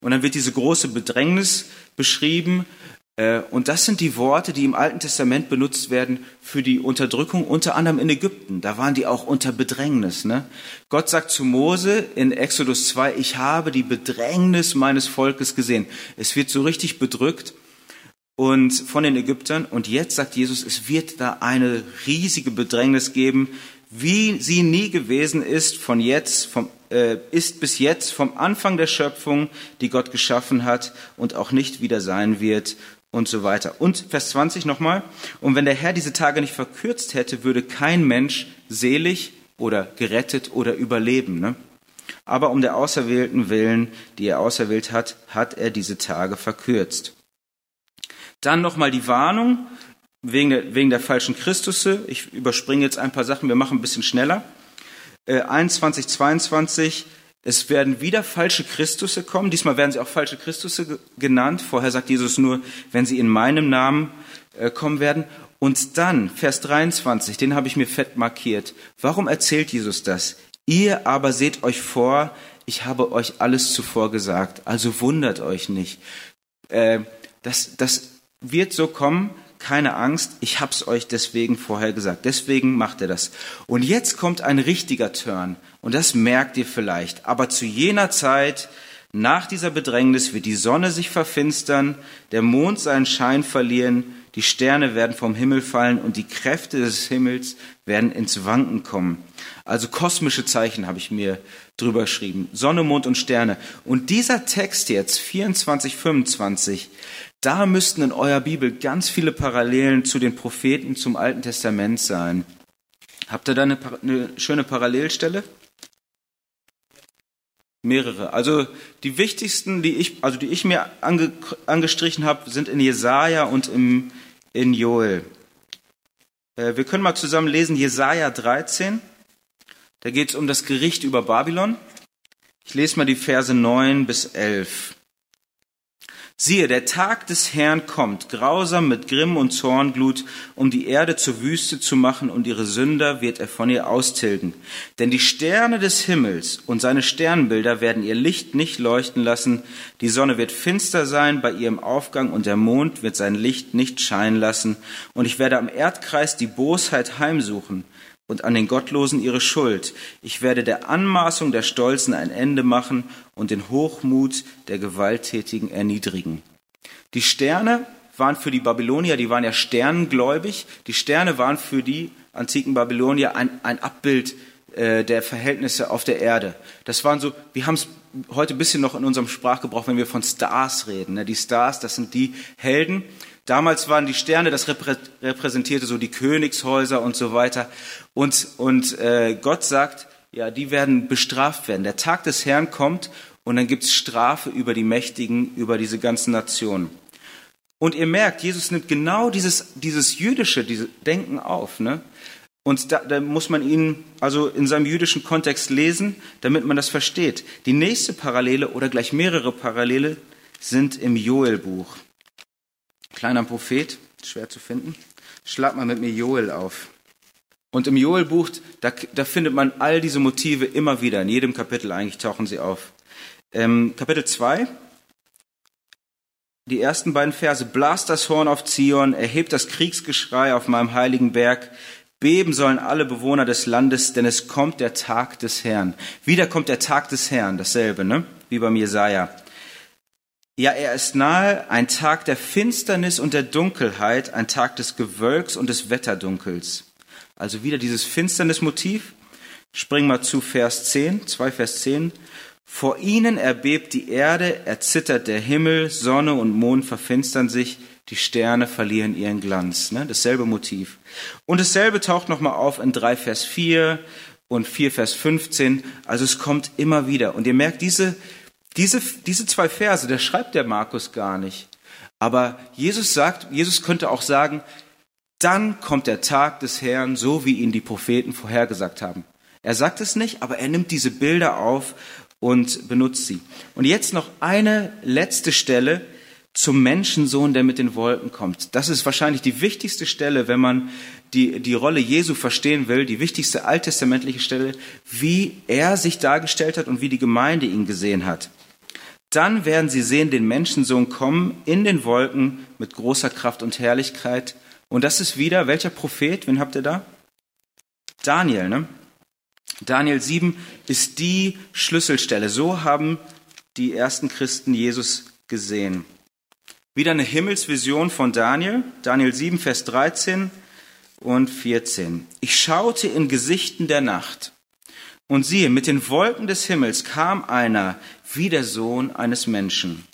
Und dann wird diese große Bedrängnis beschrieben. Äh, und das sind die Worte, die im Alten Testament benutzt werden für die Unterdrückung, unter anderem in Ägypten. Da waren die auch unter Bedrängnis. Ne? Gott sagt zu Mose in Exodus 2, ich habe die Bedrängnis meines Volkes gesehen. Es wird so richtig bedrückt und von den Ägyptern. Und jetzt sagt Jesus, es wird da eine riesige Bedrängnis geben, wie sie nie gewesen ist von jetzt, vom äh, ist bis jetzt vom Anfang der Schöpfung, die Gott geschaffen hat und auch nicht wieder sein wird und so weiter. Und Vers 20 nochmal. Und wenn der Herr diese Tage nicht verkürzt hätte, würde kein Mensch selig oder gerettet oder überleben. Ne? Aber um der Auserwählten willen, die er auserwählt hat, hat er diese Tage verkürzt. Dann nochmal die Warnung wegen der, wegen der falschen Christusse. Ich überspringe jetzt ein paar Sachen, wir machen ein bisschen schneller. 21, äh, 22, es werden wieder falsche Christusse kommen. Diesmal werden sie auch falsche Christusse genannt. Vorher sagt Jesus nur, wenn sie in meinem Namen äh, kommen werden. Und dann, Vers 23, den habe ich mir fett markiert. Warum erzählt Jesus das? Ihr aber seht euch vor, ich habe euch alles zuvor gesagt. Also wundert euch nicht. Äh, das, das wird so kommen, keine Angst, ich hab's euch deswegen vorher gesagt. Deswegen macht er das. Und jetzt kommt ein richtiger Turn. Und das merkt ihr vielleicht. Aber zu jener Zeit, nach dieser Bedrängnis, wird die Sonne sich verfinstern, der Mond seinen Schein verlieren, die Sterne werden vom Himmel fallen und die Kräfte des Himmels werden ins Wanken kommen. Also kosmische Zeichen habe ich mir drüber geschrieben. Sonne, Mond und Sterne. Und dieser Text jetzt, 24, 25, da müssten in eurer Bibel ganz viele Parallelen zu den Propheten zum Alten Testament sein. Habt ihr da eine, eine schöne Parallelstelle? Mehrere. Also die wichtigsten, die ich, also die ich mir ange, angestrichen habe, sind in Jesaja und im, in Joel. Äh, wir können mal zusammen lesen Jesaja 13. Da geht es um das Gericht über Babylon. Ich lese mal die Verse 9 bis 11. Siehe, der Tag des Herrn kommt, grausam mit Grimm und Zornglut, um die Erde zur Wüste zu machen, und ihre Sünder wird er von ihr austilgen. Denn die Sterne des Himmels und seine Sternbilder werden ihr Licht nicht leuchten lassen, die Sonne wird finster sein bei ihrem Aufgang, und der Mond wird sein Licht nicht scheinen lassen, und ich werde am Erdkreis die Bosheit heimsuchen, und an den Gottlosen ihre Schuld. Ich werde der Anmaßung der Stolzen ein Ende machen und den Hochmut der Gewalttätigen erniedrigen. Die Sterne waren für die Babylonier, die waren ja sternengläubig, die Sterne waren für die antiken Babylonier ein, ein Abbild äh, der Verhältnisse auf der Erde. Das waren so, wir haben es heute ein bisschen noch in unserem Sprachgebrauch, wenn wir von Stars reden. Ne? Die Stars, das sind die Helden. Damals waren die Sterne, das repräsentierte so die Königshäuser und so weiter. Und, und äh, Gott sagt, ja, die werden bestraft werden. Der Tag des Herrn kommt und dann gibt's Strafe über die Mächtigen, über diese ganzen Nationen. Und ihr merkt, Jesus nimmt genau dieses, dieses jüdische diese Denken auf. Ne? Und da, da muss man ihn also in seinem jüdischen Kontext lesen, damit man das versteht. Die nächste Parallele oder gleich mehrere Parallele sind im Joel-Buch. Kleiner Prophet, schwer zu finden. Schlag mal mit mir Joel auf. Und im Joel-Buch, da, da, findet man all diese Motive immer wieder. In jedem Kapitel eigentlich tauchen sie auf. Ähm, Kapitel 2, die ersten beiden Verse. Blast das Horn auf Zion, erhebt das Kriegsgeschrei auf meinem heiligen Berg. Beben sollen alle Bewohner des Landes, denn es kommt der Tag des Herrn. Wieder kommt der Tag des Herrn, dasselbe, ne? Wie beim Jesaja. Ja, er ist nahe, ein Tag der Finsternis und der Dunkelheit, ein Tag des Gewölks und des Wetterdunkels. Also wieder dieses Finsternismotiv. Spring mal zu Vers 10, 2 Vers 10. Vor ihnen erbebt die Erde, erzittert der Himmel, Sonne und Mond verfinstern sich, die Sterne verlieren ihren Glanz. Ne? Dasselbe Motiv. Und dasselbe taucht nochmal auf in 3 Vers 4 und 4 Vers 15. Also es kommt immer wieder. Und ihr merkt, diese, Diese, diese zwei Verse, der schreibt der Markus gar nicht. Aber Jesus sagt, Jesus könnte auch sagen, dann kommt der Tag des Herrn, so wie ihn die Propheten vorhergesagt haben. Er sagt es nicht, aber er nimmt diese Bilder auf und benutzt sie. Und jetzt noch eine letzte Stelle zum Menschensohn, der mit den Wolken kommt. Das ist wahrscheinlich die wichtigste Stelle, wenn man die, die Rolle Jesu verstehen will, die wichtigste alttestamentliche Stelle, wie er sich dargestellt hat und wie die Gemeinde ihn gesehen hat. Dann werden sie sehen den Menschensohn kommen in den Wolken mit großer Kraft und Herrlichkeit. Und das ist wieder, welcher Prophet? Wen habt ihr da? Daniel, ne? Daniel 7 ist die Schlüsselstelle. So haben die ersten Christen Jesus gesehen. Wieder eine Himmelsvision von Daniel. Daniel 7, Vers 13 und 14. Ich schaute in Gesichten der Nacht. Und siehe, mit den Wolken des Himmels kam einer wie der Sohn eines Menschen.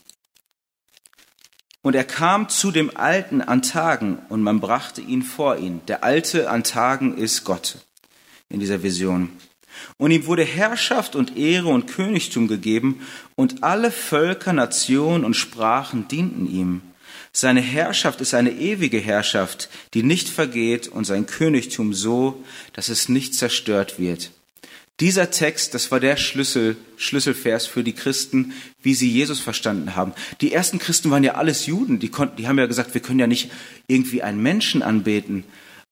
Und er kam zu dem Alten an Tagen und man brachte ihn vor ihn. Der Alte an Tagen ist Gott in dieser Vision. Und ihm wurde Herrschaft und Ehre und Königtum gegeben, und alle Völker, Nationen und Sprachen dienten ihm. Seine Herrschaft ist eine ewige Herrschaft, die nicht vergeht, und sein Königtum so, dass es nicht zerstört wird. Dieser Text, das war der Schlüssel, Schlüsselvers für die Christen, wie sie Jesus verstanden haben. Die ersten Christen waren ja alles Juden, die konnten, die haben ja gesagt, wir können ja nicht irgendwie einen Menschen anbeten.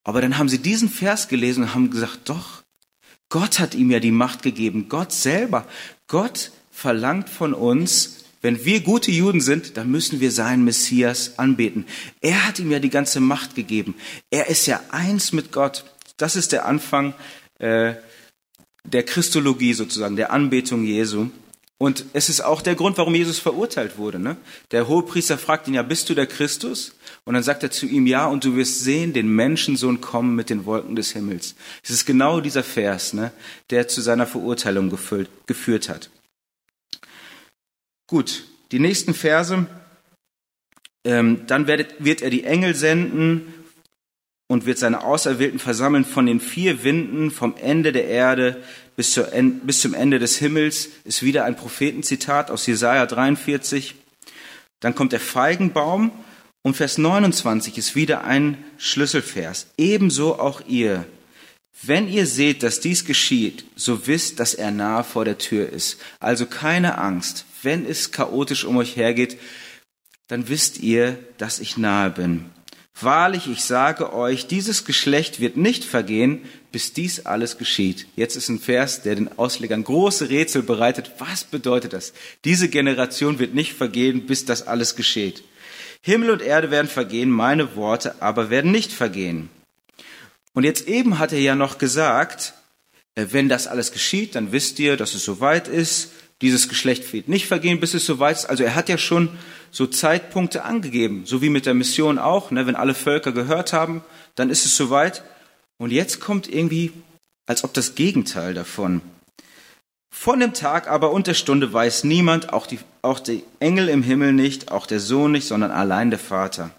Aber dann haben sie diesen Vers gelesen und haben gesagt, doch, Gott hat ihm ja die Macht gegeben, Gott selber. Gott verlangt von uns, wenn wir gute Juden sind, dann müssen wir seinen Messias anbeten. Er hat ihm ja die ganze Macht gegeben. Er ist ja eins mit Gott. Das ist der Anfang äh, der Christologie sozusagen, der Anbetung Jesu. Und es ist auch der Grund, warum Jesus verurteilt wurde. Ne? Der Hohepriester fragt ihn ja, bist du der Christus? Und dann sagt er zu ihm, ja, und du wirst sehen, den Menschensohn kommen mit den Wolken des Himmels. Es ist genau dieser Vers, ne, der zu seiner Verurteilung gefüllt, geführt hat. Gut, die nächsten Verse. Ähm, dann wird, wird er die Engel senden und wird seine Auserwählten versammeln von den vier Winden, vom Ende der Erde bis, zum Ende des Himmels. Ist wieder ein Prophetenzitat aus Jesaja 43. Dann kommt der Feigenbaum und Vers 29 ist wieder ein Schlüsselvers. Ebenso auch ihr. Wenn ihr seht, dass dies geschieht, so wisst, dass er nahe vor der Tür ist. Also keine Angst. Wenn es chaotisch um euch hergeht, dann wisst ihr, dass ich nahe bin. Wahrlich, ich sage euch, dieses Geschlecht wird nicht vergehen, bis dies alles geschieht. Jetzt ist ein Vers, der den Auslegern große Rätsel bereitet. Was bedeutet das? Diese Generation wird nicht vergehen, bis das alles geschieht. Himmel und Erde werden vergehen, meine Worte aber werden nicht vergehen. Und jetzt eben hat er ja noch gesagt, äh, wenn das alles geschieht, dann wisst ihr, dass es soweit ist. Dieses Geschlecht wird nicht vergehen, bis es soweit ist. Also er hat ja schon so Zeitpunkte angegeben, so wie mit der Mission auch. Ne? Wenn alle Völker gehört haben, dann ist es soweit. Und jetzt kommt irgendwie, als ob das Gegenteil davon. Von dem Tag aber und der Stunde weiß niemand, auch die, auch die Engel im Himmel nicht, auch der Sohn nicht, sondern allein der Vater.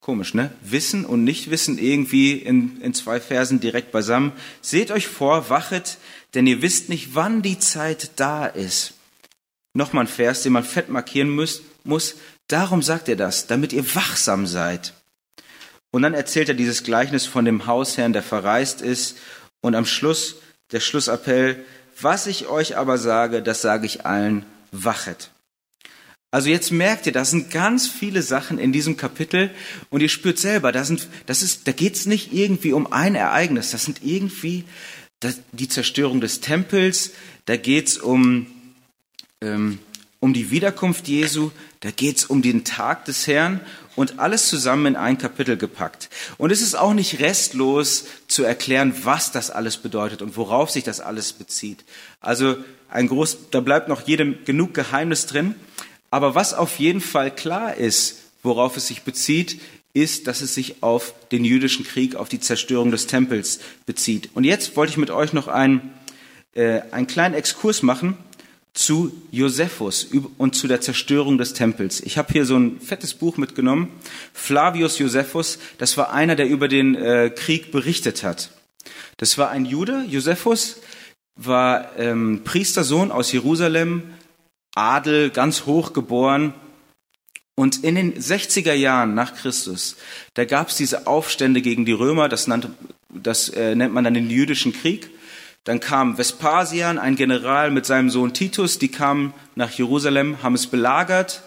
Komisch, ne? Wissen und Nichtwissen irgendwie in, in zwei Versen direkt beisammen. Seht euch vor, wachet, denn ihr wisst nicht, wann die Zeit da ist. Nochmal ein Vers, den man fett markieren muss, muss. Darum sagt er das, damit ihr wachsam seid. Und dann erzählt er dieses Gleichnis von dem Hausherrn, der verreist ist. Und am Schluss der Schlussappell, was ich euch aber sage, das sage ich allen, wachet. Also jetzt merkt ihr, da sind ganz viele Sachen in diesem Kapitel und ihr spürt selber, da sind, das ist, da geht's nicht irgendwie um ein Ereignis, das sind irgendwie das, die Zerstörung des Tempels, da geht's um ähm, um die Wiederkunft Jesu, da geht's um den Tag des Herrn und alles zusammen in ein Kapitel gepackt. Und es ist auch nicht restlos zu erklären, was das alles bedeutet und worauf sich das alles bezieht. Also ein groß, da bleibt noch jedem genug Geheimnis drin. Aber was auf jeden Fall klar ist, worauf es sich bezieht, ist, dass es sich auf den jüdischen Krieg, auf die Zerstörung des Tempels bezieht. Und jetzt wollte ich mit euch noch einen, äh, einen kleinen Exkurs machen zu Josephus und zu der Zerstörung des Tempels. Ich habe hier so ein fettes Buch mitgenommen. Flavius Josephus, das war einer, der über den äh, Krieg berichtet hat. Das war ein Jude, Josephus, war ähm, Priestersohn aus Jerusalem, Adel, ganz hoch geboren. Und in den 60er Jahren nach Christus, da gab es diese Aufstände gegen die Römer, das, nannte, das äh, nennt man dann den jüdischen Krieg. Dann kam Vespasian, ein General mit seinem Sohn Titus, die kamen nach Jerusalem, haben es belagert.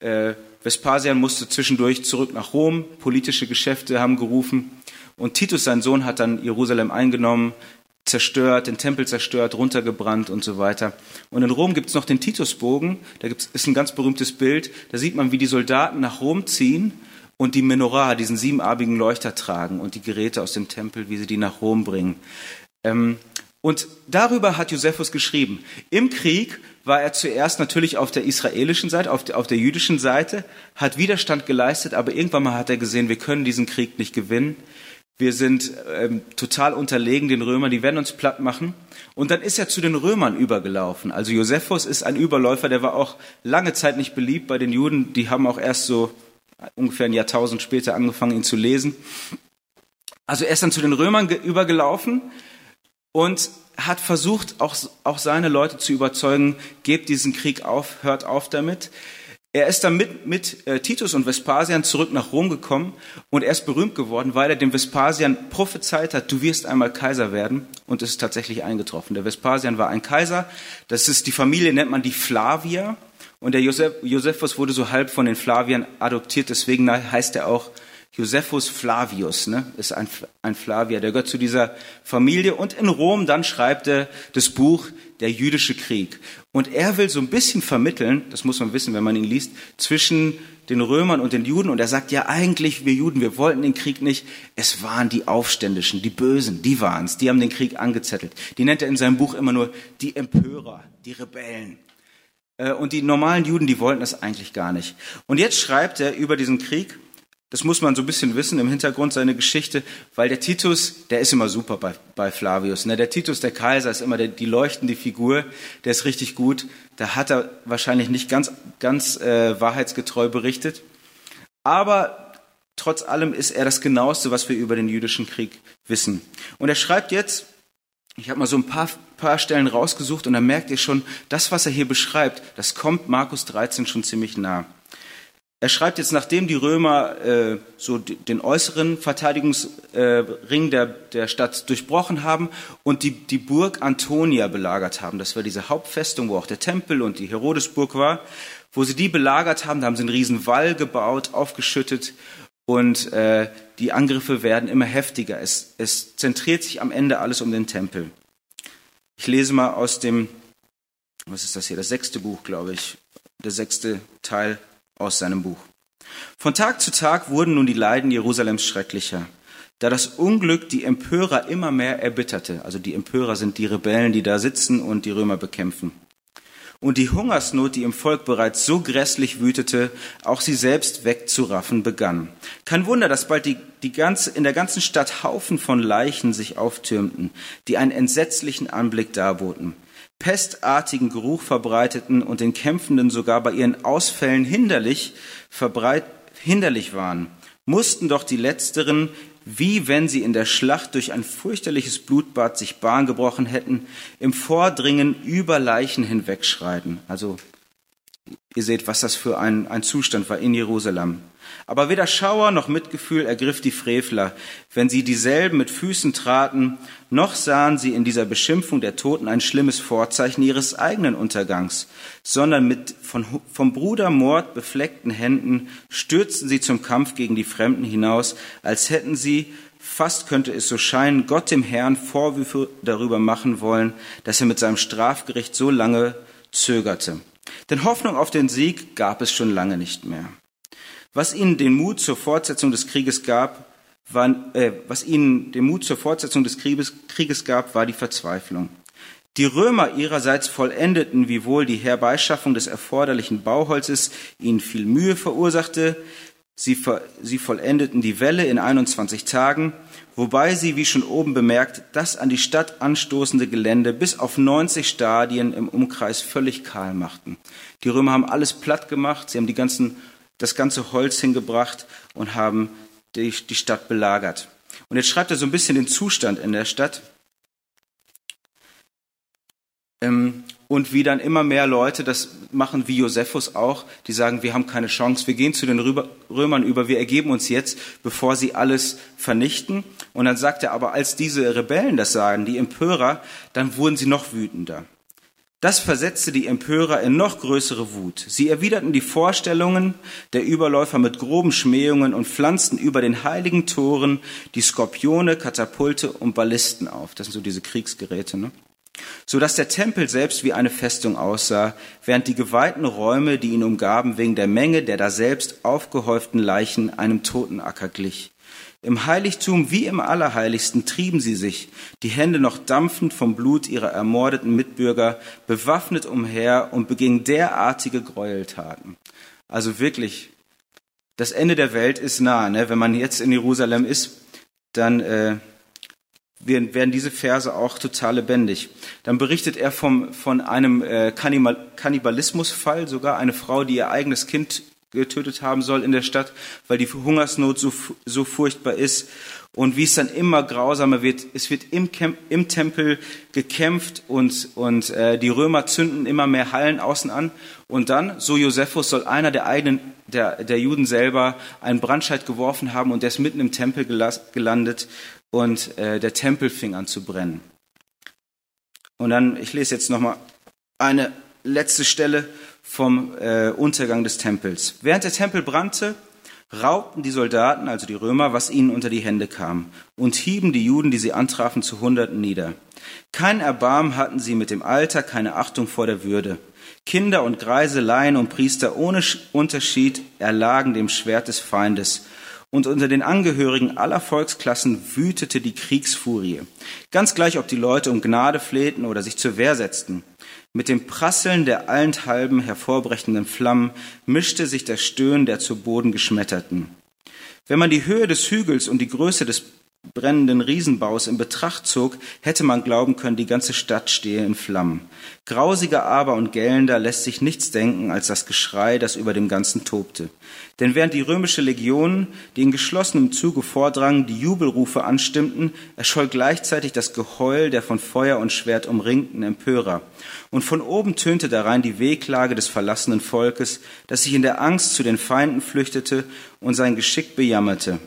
Äh, Vespasian musste zwischendurch zurück nach Rom, politische Geschäfte haben gerufen. Und Titus, sein Sohn, hat dann Jerusalem eingenommen, zerstört, den Tempel zerstört, runtergebrannt und so weiter. Und in Rom gibt es noch den Titusbogen, da gibt's, ist ein ganz berühmtes Bild, da sieht man, wie die Soldaten nach Rom ziehen und die Menorah, diesen siebenarbigen Leuchter tragen und die Geräte aus dem Tempel, wie sie die nach Rom bringen. Ähm, und darüber hat Josephus geschrieben. Im Krieg war er zuerst natürlich auf der israelischen Seite, auf der, auf der jüdischen Seite, hat Widerstand geleistet, aber irgendwann mal hat er gesehen, wir können diesen Krieg nicht gewinnen. Wir sind ähm, total unterlegen den Römern, die werden uns platt machen. Und dann ist er zu den Römern übergelaufen. Also Josephus ist ein Überläufer, der war auch lange Zeit nicht beliebt bei den Juden. Die haben auch erst so ungefähr ein Jahrtausend später angefangen, ihn zu lesen. Also er ist dann zu den Römern übergelaufen und hat versucht, auch, auch seine Leute zu überzeugen, gebt diesen Krieg auf, hört auf damit. Er ist dann mit, mit äh, Titus und Vespasian zurück nach Rom gekommen und er ist berühmt geworden, weil er dem Vespasian prophezeit hat, du wirst einmal Kaiser werden und es ist tatsächlich eingetroffen. Der Vespasian war ein Kaiser, das ist die Familie, nennt man die Flavier und der Joseph, Josephus wurde so halb von den Flaviern adoptiert, deswegen heißt er auch Josephus Flavius, ne, ist ein, ein Flavier, der gehört zu dieser Familie. Und in Rom dann schreibt er das Buch Der jüdische Krieg. Und er will so ein bisschen vermitteln, das muss man wissen, wenn man ihn liest, zwischen den Römern und den Juden. Und er sagt, ja eigentlich, wir Juden, wir wollten den Krieg nicht. Es waren die Aufständischen, die Bösen, die waren's, die haben den Krieg angezettelt. Die nennt er in seinem Buch immer nur die Empörer, die Rebellen. Äh, und die normalen Juden, die wollten das eigentlich gar nicht. Und jetzt schreibt er über diesen Krieg, das muss man so ein bisschen wissen im Hintergrund seine Geschichte, weil der Titus, der ist immer super bei, bei Flavius. Ne? Der Titus, der Kaiser, ist immer der, die leuchtende Figur, der ist richtig gut. Da hat er wahrscheinlich nicht ganz, ganz äh, wahrheitsgetreu berichtet. Aber trotz allem ist er das Genaueste, was wir über den jüdischen Krieg wissen. Und er schreibt jetzt, ich habe mal so ein paar, paar Stellen rausgesucht und da merkt ihr schon, das, was er hier beschreibt, das kommt Markus 13 schon ziemlich nah. Er schreibt jetzt, nachdem die Römer äh, so den äußeren Verteidigungsring äh, der, der Stadt durchbrochen haben und die, die Burg Antonia belagert haben, das war diese Hauptfestung, wo auch der Tempel und die Herodesburg war, wo sie die belagert haben, da haben sie einen riesen Wall gebaut, aufgeschüttet und äh, die Angriffe werden immer heftiger. Es, es zentriert sich am Ende alles um den Tempel. Ich lese mal aus dem, was ist das hier, das sechste Buch, glaube ich, der sechste Teil aus seinem Buch. Von Tag zu Tag wurden nun die Leiden Jerusalems schrecklicher, da das Unglück die Empörer immer mehr erbitterte. Also die Empörer sind die Rebellen, die da sitzen und die Römer bekämpfen. Und die Hungersnot, die im Volk bereits so grässlich wütete, auch sie selbst wegzuraffen begann. Kein Wunder, dass bald die, die ganze, in der ganzen Stadt Haufen von Leichen sich auftürmten, die einen entsetzlichen Anblick darboten pestartigen Geruch verbreiteten und den Kämpfenden sogar bei ihren Ausfällen hinderlich, verbreit, hinderlich waren, mussten doch die Letzteren, wie wenn sie in der Schlacht durch ein fürchterliches Blutbad sich Bahn gebrochen hätten, im Vordringen über Leichen hinwegschreiten. Also ihr seht, was das für ein, ein Zustand war in Jerusalem. Aber weder Schauer noch Mitgefühl ergriff die Frevler, wenn sie dieselben mit Füßen traten, noch sahen sie in dieser Beschimpfung der Toten ein schlimmes Vorzeichen ihres eigenen Untergangs, sondern mit von, vom Brudermord befleckten Händen stürzten sie zum Kampf gegen die Fremden hinaus, als hätten sie, fast könnte es so scheinen, Gott dem Herrn Vorwürfe darüber machen wollen, dass er mit seinem Strafgericht so lange zögerte. Denn Hoffnung auf den Sieg gab es schon lange nicht mehr. Was ihnen den Mut zur Fortsetzung des Krieges gab, war, äh, was ihnen den Mut zur Fortsetzung des Krieges, Krieges gab, war die Verzweiflung. Die Römer ihrerseits vollendeten, wiewohl die Herbeischaffung des erforderlichen Bauholzes ihnen viel Mühe verursachte. Sie, sie vollendeten die Welle in 21 Tagen, wobei sie, wie schon oben bemerkt, das an die Stadt anstoßende Gelände bis auf 90 Stadien im Umkreis völlig kahl machten. Die Römer haben alles platt gemacht, sie haben die ganzen das ganze Holz hingebracht und haben die, die Stadt belagert. Und jetzt schreibt er so ein bisschen den Zustand in der Stadt. Ähm, und wie dann immer mehr Leute das machen, wie Josephus auch, die sagen, wir haben keine Chance, wir gehen zu den Römern über, wir ergeben uns jetzt, bevor sie alles vernichten. Und dann sagt er aber, als diese Rebellen das sagen, die Empörer, dann wurden sie noch wütender. Das versetzte die Empörer in noch größere Wut. Sie erwiderten die Vorstellungen der Überläufer mit groben Schmähungen und pflanzten über den heiligen Toren die Skorpione, Katapulte und Ballisten auf. Das sind so diese Kriegsgeräte. Ne? so dass der Tempel selbst wie eine Festung aussah, während die geweihten Räume, die ihn umgaben, wegen der Menge der da selbst aufgehäuften Leichen einem Totenacker glich. Im Heiligtum wie im Allerheiligsten trieben sie sich, die Hände noch dampfend vom Blut ihrer ermordeten Mitbürger, bewaffnet umher und begingen derartige Gräueltaten. Also wirklich, das Ende der Welt ist nah. Ne? Wenn man jetzt in Jerusalem ist, dann äh, werden diese Verse auch total lebendig. Dann berichtet er vom, von einem äh, Kannibalismusfall, sogar eine Frau, die ihr eigenes Kind getötet haben soll in der Stadt, weil die Hungersnot so, so furchtbar ist. Und wie es dann immer grausamer wird, es wird im, Camp, im Tempel gekämpft und, und äh, die Römer zünden immer mehr Hallen außen an. Und dann, so Josephus, soll einer der eigenen, der, der Juden selber einen Brandscheid geworfen haben und der ist mitten im Tempel gelandet und äh, der Tempel fing an zu brennen. Und dann, ich lese jetzt nochmal eine letzte Stelle vom äh, Untergang des Tempels. Während der Tempel brannte, raubten die Soldaten, also die Römer, was ihnen unter die Hände kam, und hieben die Juden, die sie antrafen, zu Hunderten nieder. Kein Erbarmen hatten sie mit dem Alter, keine Achtung vor der Würde. Kinder und Greise, Laien und Priester ohne Unterschied erlagen dem Schwert des Feindes und unter den Angehörigen aller Volksklassen wütete die Kriegsfurie. Ganz gleich, ob die Leute um Gnade flehten oder sich zur Wehr setzten. Mit dem Prasseln der allenthalben hervorbrechenden Flammen mischte sich das Stöhnen der zu Boden geschmetterten. Wenn man die Höhe des Hügels und die Größe des brennenden Riesenbaus in Betracht zog, hätte man glauben können, die ganze Stadt stehe in Flammen. Grausiger aber und gellender lässt sich nichts denken als das Geschrei, das über dem Ganzen tobte. Denn während die römische Legionen, die in geschlossenem Zuge vordrangen, die Jubelrufe anstimmten, erscholl gleichzeitig das Geheul der von Feuer und Schwert umringten Empörer. Und von oben tönte darein die Wehklage des verlassenen Volkes, das sich in der Angst zu den Feinden flüchtete und sein Geschick bejammerte.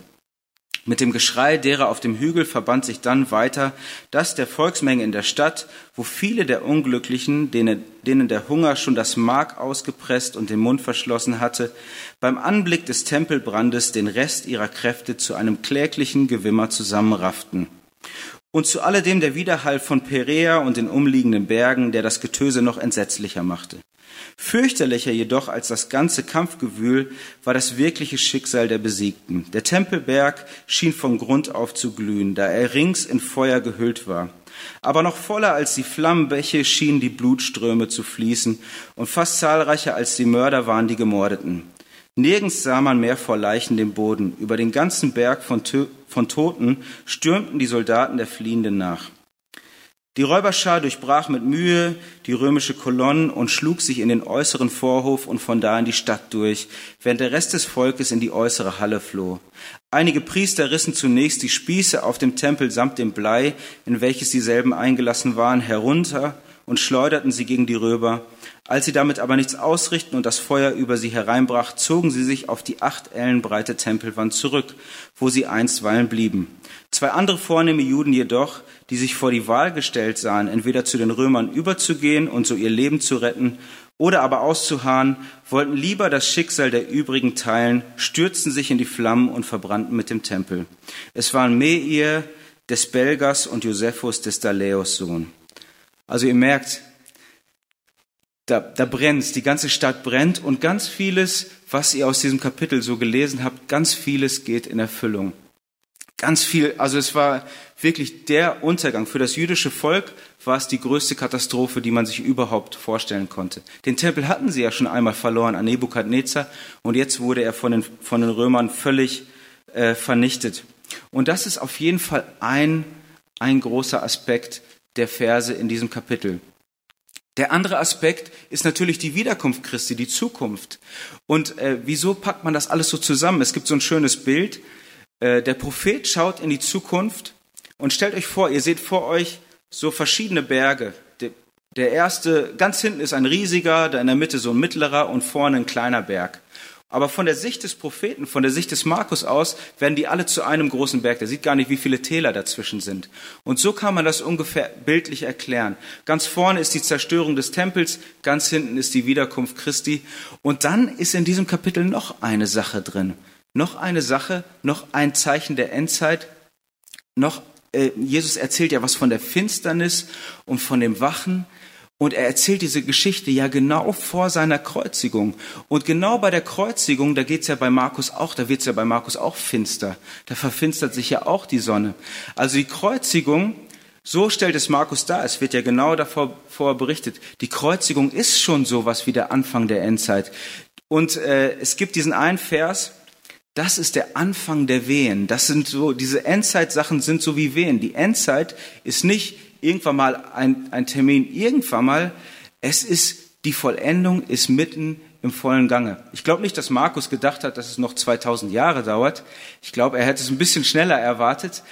Mit dem Geschrei derer auf dem Hügel verband sich dann weiter das der Volksmenge in der Stadt, wo viele der Unglücklichen, denen, denen der Hunger schon das Mark ausgepresst und den Mund verschlossen hatte, beim Anblick des Tempelbrandes den Rest ihrer Kräfte zu einem kläglichen Gewimmer zusammenrafften. Und zu alledem der Widerhall von Perea und den umliegenden Bergen, der das Getöse noch entsetzlicher machte. Fürchterlicher jedoch als das ganze Kampfgewühl war das wirkliche Schicksal der Besiegten. Der Tempelberg schien von Grund auf zu glühen, da er rings in Feuer gehüllt war. Aber noch voller als die Flammenbäche schienen die Blutströme zu fließen, und fast zahlreicher als die Mörder waren die Gemordeten. Nirgends sah man mehr vor Leichen den Boden. Über den ganzen Berg von, von Toten stürmten die Soldaten der Fliehenden nach. Die Räuberschar durchbrach mit Mühe die römische Kolonne und schlug sich in den äußeren Vorhof und von da in die Stadt durch, während der Rest des Volkes in die äußere Halle floh. Einige Priester rissen zunächst die Spieße auf dem Tempel samt dem Blei, in welches dieselben eingelassen waren, herunter und schleuderten sie gegen die Römer. Als sie damit aber nichts ausrichten und das Feuer über sie hereinbrach, zogen sie sich auf die acht Ellen breite Tempelwand zurück, wo sie einstweilen blieben. Zwei andere vornehme Juden jedoch, die sich vor die Wahl gestellt sahen, entweder zu den Römern überzugehen und so ihr Leben zu retten oder aber auszuharren, wollten lieber das Schicksal der übrigen teilen, stürzten sich in die Flammen und verbrannten mit dem Tempel. Es waren Meir des Belgas und Josephus des Daleos Sohn. Also ihr merkt, da, da brennt, die ganze Stadt brennt und ganz vieles, was ihr aus diesem Kapitel so gelesen habt, ganz vieles geht in Erfüllung. Ganz viel, also es war wirklich der Untergang. Für das jüdische Volk war es die größte Katastrophe, die man sich überhaupt vorstellen konnte. Den Tempel hatten sie ja schon einmal verloren an Nebukadnezar und jetzt wurde er von den, von den Römern völlig äh, vernichtet. Und das ist auf jeden Fall ein, ein großer Aspekt der Verse in diesem Kapitel. Der andere Aspekt ist natürlich die Wiederkunft Christi, die Zukunft. Und äh, wieso packt man das alles so zusammen? Es gibt so ein schönes Bild, äh, der Prophet schaut in die Zukunft und stellt euch vor, ihr seht vor euch so verschiedene Berge. Der erste, ganz hinten ist ein riesiger, da in der Mitte so ein mittlerer und vorne ein kleiner Berg. Aber von der Sicht des Propheten, von der Sicht des Markus aus, werden die alle zu einem großen Berg. Der sieht gar nicht, wie viele Täler dazwischen sind. Und so kann man das ungefähr bildlich erklären. Ganz vorne ist die Zerstörung des Tempels, ganz hinten ist die Wiederkunft Christi. Und dann ist in diesem Kapitel noch eine Sache drin. Noch eine Sache, noch ein Zeichen der Endzeit, noch, äh, Jesus erzählt ja was von der Finsternis und von dem Wachen. Und er erzählt diese Geschichte ja genau vor seiner Kreuzigung. Und genau bei der Kreuzigung, da geht's ja bei Markus auch, da wird's ja bei Markus auch finster. Da verfinstert sich ja auch die Sonne. Also die Kreuzigung, so stellt es Markus dar. Es wird ja genau davor berichtet. Die Kreuzigung ist schon sowas wie der Anfang der Endzeit. Und äh, es gibt diesen einen Vers, das ist der Anfang der Wehen. Das sind so, diese Endzeitsachen sind so wie Wehen. Die Endzeit ist nicht irgendwann mal ein, ein Termin, irgendwann mal. Es ist, die Vollendung ist mitten im vollen Gange. Ich glaube nicht, dass Markus gedacht hat, dass es noch 2000 Jahre dauert. Ich glaube, er hätte es ein bisschen schneller erwartet.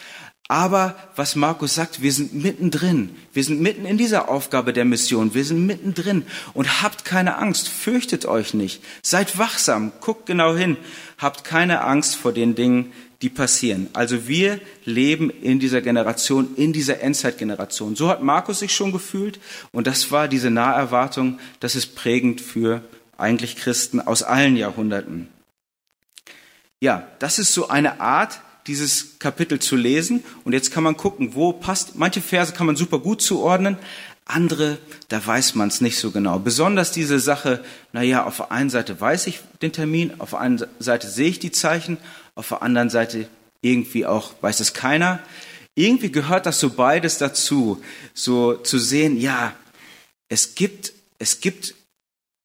Aber was Markus sagt, wir sind mittendrin. Wir sind mitten in dieser Aufgabe der Mission. Wir sind mittendrin. Und habt keine Angst. Fürchtet euch nicht. Seid wachsam. Guckt genau hin. Habt keine Angst vor den Dingen, die passieren. Also wir leben in dieser Generation, in dieser Endzeitgeneration. So hat Markus sich schon gefühlt und das war diese Naherwartung, das ist prägend für eigentlich Christen aus allen Jahrhunderten. Ja, das ist so eine Art, dieses Kapitel zu lesen und jetzt kann man gucken, wo passt, manche Verse kann man super gut zuordnen, andere, da weiß man es nicht so genau. Besonders diese Sache, naja, auf der einen Seite weiß ich den Termin, auf der einen Seite sehe ich die Zeichen, auf der anderen Seite irgendwie auch weiß es keiner. Irgendwie gehört das so beides dazu, so zu sehen, ja, es gibt, es gibt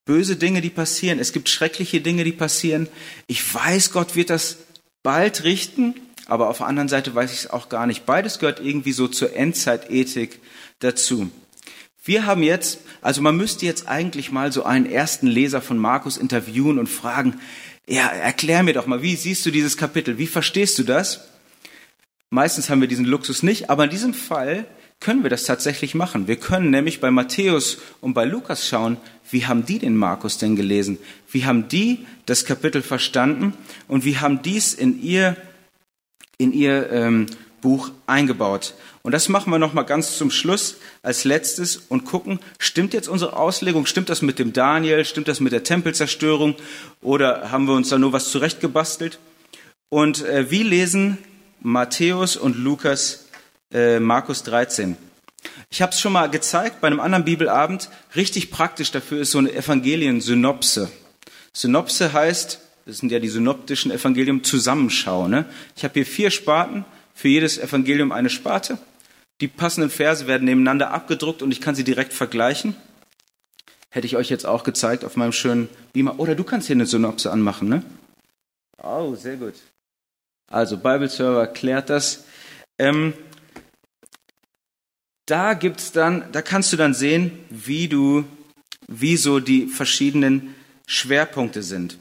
böse Dinge, die passieren, es gibt schreckliche Dinge, die passieren. Ich weiß, Gott wird das bald richten, aber auf der anderen Seite weiß ich es auch gar nicht. Beides gehört irgendwie so zur Endzeitethik dazu. Wir haben jetzt, also man müsste jetzt eigentlich mal so einen ersten Leser von Markus interviewen und fragen, ja, erklär mir doch mal, wie siehst du dieses Kapitel? Wie verstehst du das? Meistens haben wir diesen Luxus nicht, aber in diesem Fall können wir das tatsächlich machen. Wir können nämlich bei Matthäus und bei Lukas schauen, wie haben die den Markus denn gelesen? Wie haben die das Kapitel verstanden und wie haben dies in ihr, in ihr ähm, Buch eingebaut? Und das machen wir nochmal ganz zum Schluss als letztes und gucken, stimmt jetzt unsere Auslegung, stimmt das mit dem Daniel, stimmt das mit der Tempelzerstörung oder haben wir uns da nur was zurechtgebastelt? Und äh, wie lesen Matthäus und Lukas äh, Markus 13? Ich habe es schon mal gezeigt bei einem anderen Bibelabend. Richtig praktisch dafür ist so eine Evangelien-Synopse. Synopse heißt, das sind ja die synoptischen Evangelien, Zusammenschau. Ne? Ich habe hier vier Sparten, für jedes Evangelium eine Sparte. Die passenden Verse werden nebeneinander abgedruckt und ich kann sie direkt vergleichen. Hätte ich euch jetzt auch gezeigt auf meinem schönen Beamer. Oder du kannst hier eine Synopse anmachen, ne? Oh, sehr gut. Also Bible Server klärt das. Ähm, da gibt's dann, da kannst du dann sehen, wie du, wie so die verschiedenen Schwerpunkte sind.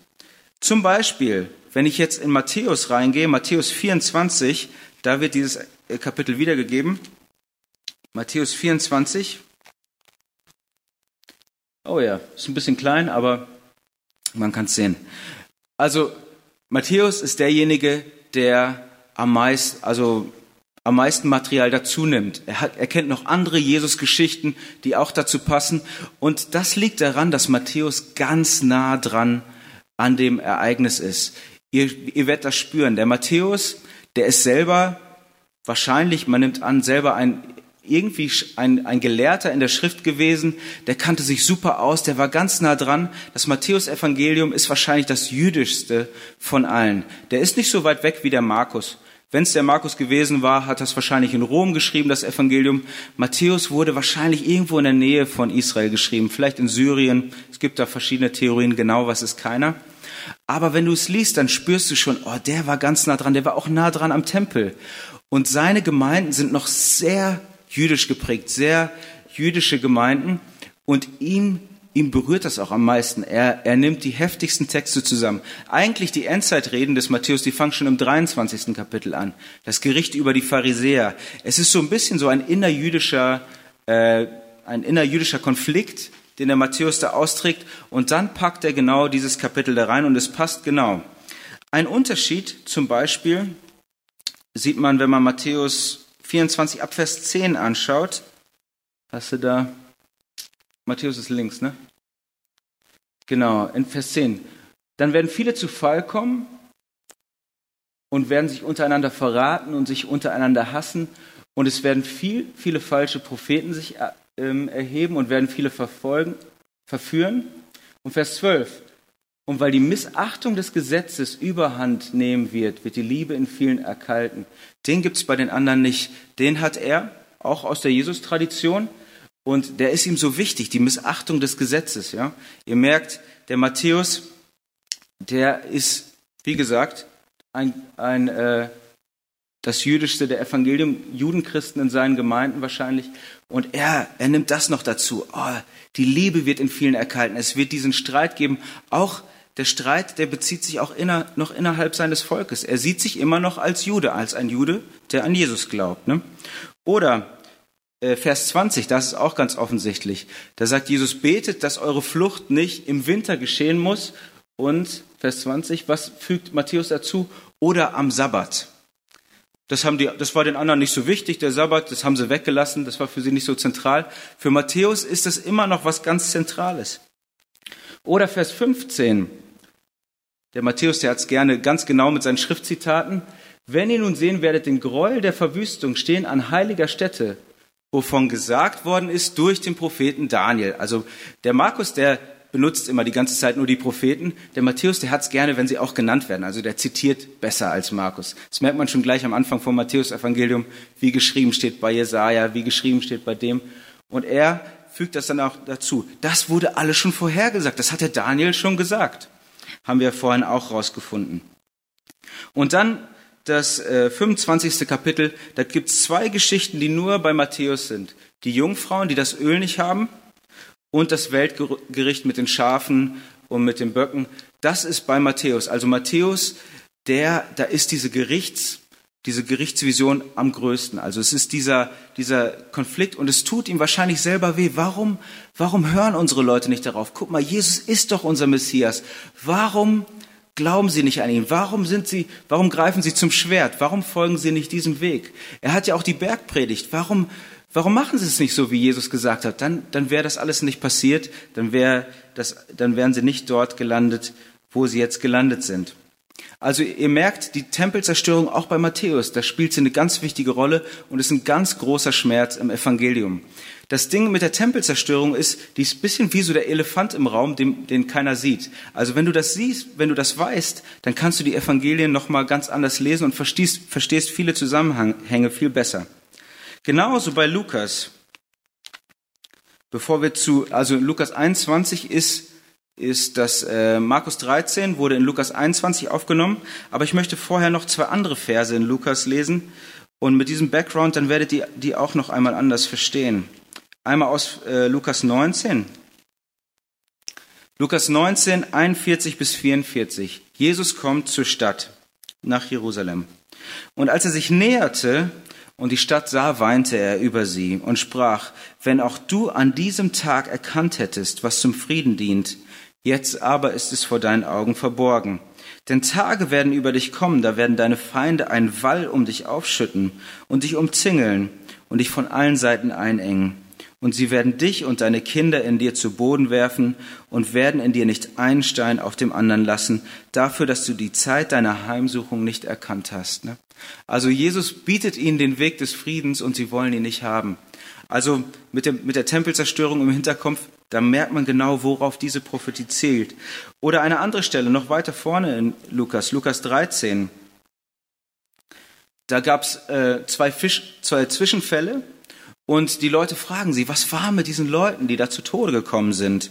Zum Beispiel, wenn ich jetzt in Matthäus reingehe, Matthäus 24, da wird dieses Kapitel wiedergegeben. Matthäus 24. Oh ja, ist ein bisschen klein, aber man kann es sehen. Also Matthäus ist derjenige, der am meisten, also am meisten Material dazu nimmt. Er, hat, er kennt noch andere Jesus-Geschichten, die auch dazu passen. Und das liegt daran, dass Matthäus ganz nah dran an dem Ereignis ist. Ihr, ihr werdet das spüren. Der Matthäus, der ist selber wahrscheinlich, man nimmt an, selber ein irgendwie ein, ein Gelehrter in der Schrift gewesen, der kannte sich super aus, der war ganz nah dran. Das Matthäus-Evangelium ist wahrscheinlich das jüdischste von allen. Der ist nicht so weit weg wie der Markus. Wenn es der Markus gewesen war, hat es wahrscheinlich in Rom geschrieben, das Evangelium. Matthäus wurde wahrscheinlich irgendwo in der Nähe von Israel geschrieben, vielleicht in Syrien. Es gibt da verschiedene Theorien, genau was ist keiner. Aber wenn du es liest, dann spürst du schon, oh, der war ganz nah dran, der war auch nah dran am Tempel. Und seine Gemeinden sind noch sehr jüdisch geprägt, sehr jüdische Gemeinden. Und ihm, ihm berührt das auch am meisten. Er, er nimmt die heftigsten Texte zusammen. Eigentlich die Endzeitreden des Matthäus, die fangen schon im 23. Kapitel an. Das Gericht über die Pharisäer. Es ist so ein bisschen so ein innerjüdischer äh, ein innerjüdischer Konflikt, den der Matthäus da austrägt. Und dann packt er genau dieses Kapitel da rein und es passt genau. Ein Unterschied zum Beispiel sieht man, wenn man Matthäus 24 ab Vers 10 anschaut. Hast du da? Matthäus ist links, ne? Genau, in Vers 10. Dann werden viele zu Fall kommen und werden sich untereinander verraten und sich untereinander hassen. Und es werden viel, viele falsche Propheten sich äh, erheben und werden viele verfolgen, verführen. Und Vers 12. Und weil die Missachtung des Gesetzes überhand nehmen wird, wird die Liebe in vielen erkalten. Den gibt's bei den anderen nicht. Den hat er, auch aus der Jesus-Tradition. Und der ist ihm so wichtig, die Missachtung des Gesetzes. Ja, Ihr merkt, der Matthäus, der ist, wie gesagt, ein, ein äh, das jüdischste der Evangelium, Judenchristen in seinen Gemeinden wahrscheinlich. Und er, er nimmt das noch dazu. Oh, die Liebe wird in vielen erkalten. Es wird diesen Streit geben. Auch der Streit, der bezieht sich auch inner, noch innerhalb seines Volkes. Er sieht sich immer noch als Jude, als ein Jude, der an Jesus glaubt. Ne? Oder äh, Vers 20, das ist auch ganz offensichtlich. Da sagt Jesus, betet, dass eure Flucht nicht im Winter geschehen muss. Und Vers 20, was fügt Matthäus dazu? Oder am Sabbat. Das, haben die, das war den anderen nicht so wichtig, der Sabbat, das haben sie weggelassen, das war für sie nicht so zentral. Für Matthäus ist das immer noch was ganz Zentrales. Oder Vers 15. Der Matthäus, der hat es gerne ganz genau mit seinen Schriftzitaten. Wenn ihr nun sehen werdet, den Gräuel der Verwüstung stehen an heiliger Stätte, wovon gesagt worden ist durch den Propheten Daniel. Also der Markus, der benutzt immer die ganze Zeit nur die Propheten. Der Matthäus, der hat es gerne, wenn sie auch genannt werden. Also der zitiert besser als Markus. Das merkt man schon gleich am Anfang vom Matthäus-Evangelium, wie geschrieben steht bei Jesaja, wie geschrieben steht bei dem. Und er fügt das dann auch dazu. Das wurde alles schon vorhergesagt. Das hat der Daniel schon gesagt. Haben wir vorhin auch rausgefunden. Und dann das äh, 25. Kapitel, da gibt es zwei Geschichten, die nur bei Matthäus sind. Die Jungfrauen, die das Öl nicht haben und das Weltgericht mit den Schafen und mit den Böcken. Das ist bei Matthäus. Also Matthäus, der, da ist diese Gerichts, diese Gerichtsvision am größten. Also es ist dieser, dieser Konflikt und es tut ihm wahrscheinlich selber weh. Warum, warum hören unsere Leute nicht darauf? Guck mal, Jesus ist doch unser Messias. Warum glauben sie nicht an ihn? Warum sind sie, warum greifen sie zum Schwert? Warum folgen sie nicht diesem Weg? Er hat ja auch die Bergpredigt. Warum, Warum machen sie es nicht so, wie Jesus gesagt hat? Dann, dann wäre das alles nicht passiert, dann, wäre das, dann wären sie nicht dort gelandet, wo sie jetzt gelandet sind. Also ihr merkt, die Tempelzerstörung auch bei Matthäus, da spielt sie eine ganz wichtige Rolle und ist ein ganz großer Schmerz im Evangelium. Das Ding mit der Tempelzerstörung ist, die ist ein bisschen wie so der Elefant im Raum, den, den keiner sieht. Also wenn du das siehst, wenn du das weißt, dann kannst du die Evangelien nochmal ganz anders lesen und verstehst, verstehst viele Zusammenhänge viel besser. Genauso bei Lukas. Bevor wir zu, also Lukas 21 ist, ist das äh, Markus 13, wurde in Lukas 21 aufgenommen. Aber ich möchte vorher noch zwei andere Verse in Lukas lesen. Und mit diesem Background, dann werdet ihr die auch noch einmal anders verstehen. Einmal aus äh, Lukas 19. Lukas 19, 41 bis 44. Jesus kommt zur Stadt nach Jerusalem. Und als er sich näherte, und die Stadt sah, weinte er über sie und sprach, wenn auch du an diesem Tag erkannt hättest, was zum Frieden dient, jetzt aber ist es vor deinen Augen verborgen. Denn Tage werden über dich kommen, da werden deine Feinde einen Wall um dich aufschütten und dich umzingeln und dich von allen Seiten einengen und sie werden dich und deine Kinder in dir zu Boden werfen und werden in dir nicht einen Stein auf dem anderen lassen, dafür, dass du die Zeit deiner Heimsuchung nicht erkannt hast. Ne? Also Jesus bietet ihnen den Weg des Friedens und sie wollen ihn nicht haben. Also mit, dem, mit der Tempelzerstörung im Hinterkopf, da merkt man genau, worauf diese Prophetie zählt. Oder eine andere Stelle, noch weiter vorne in Lukas, Lukas 13. Da gab es äh, zwei, zwei Zwischenfälle und die Leute fragen sie, was war mit diesen Leuten, die da zu Tode gekommen sind?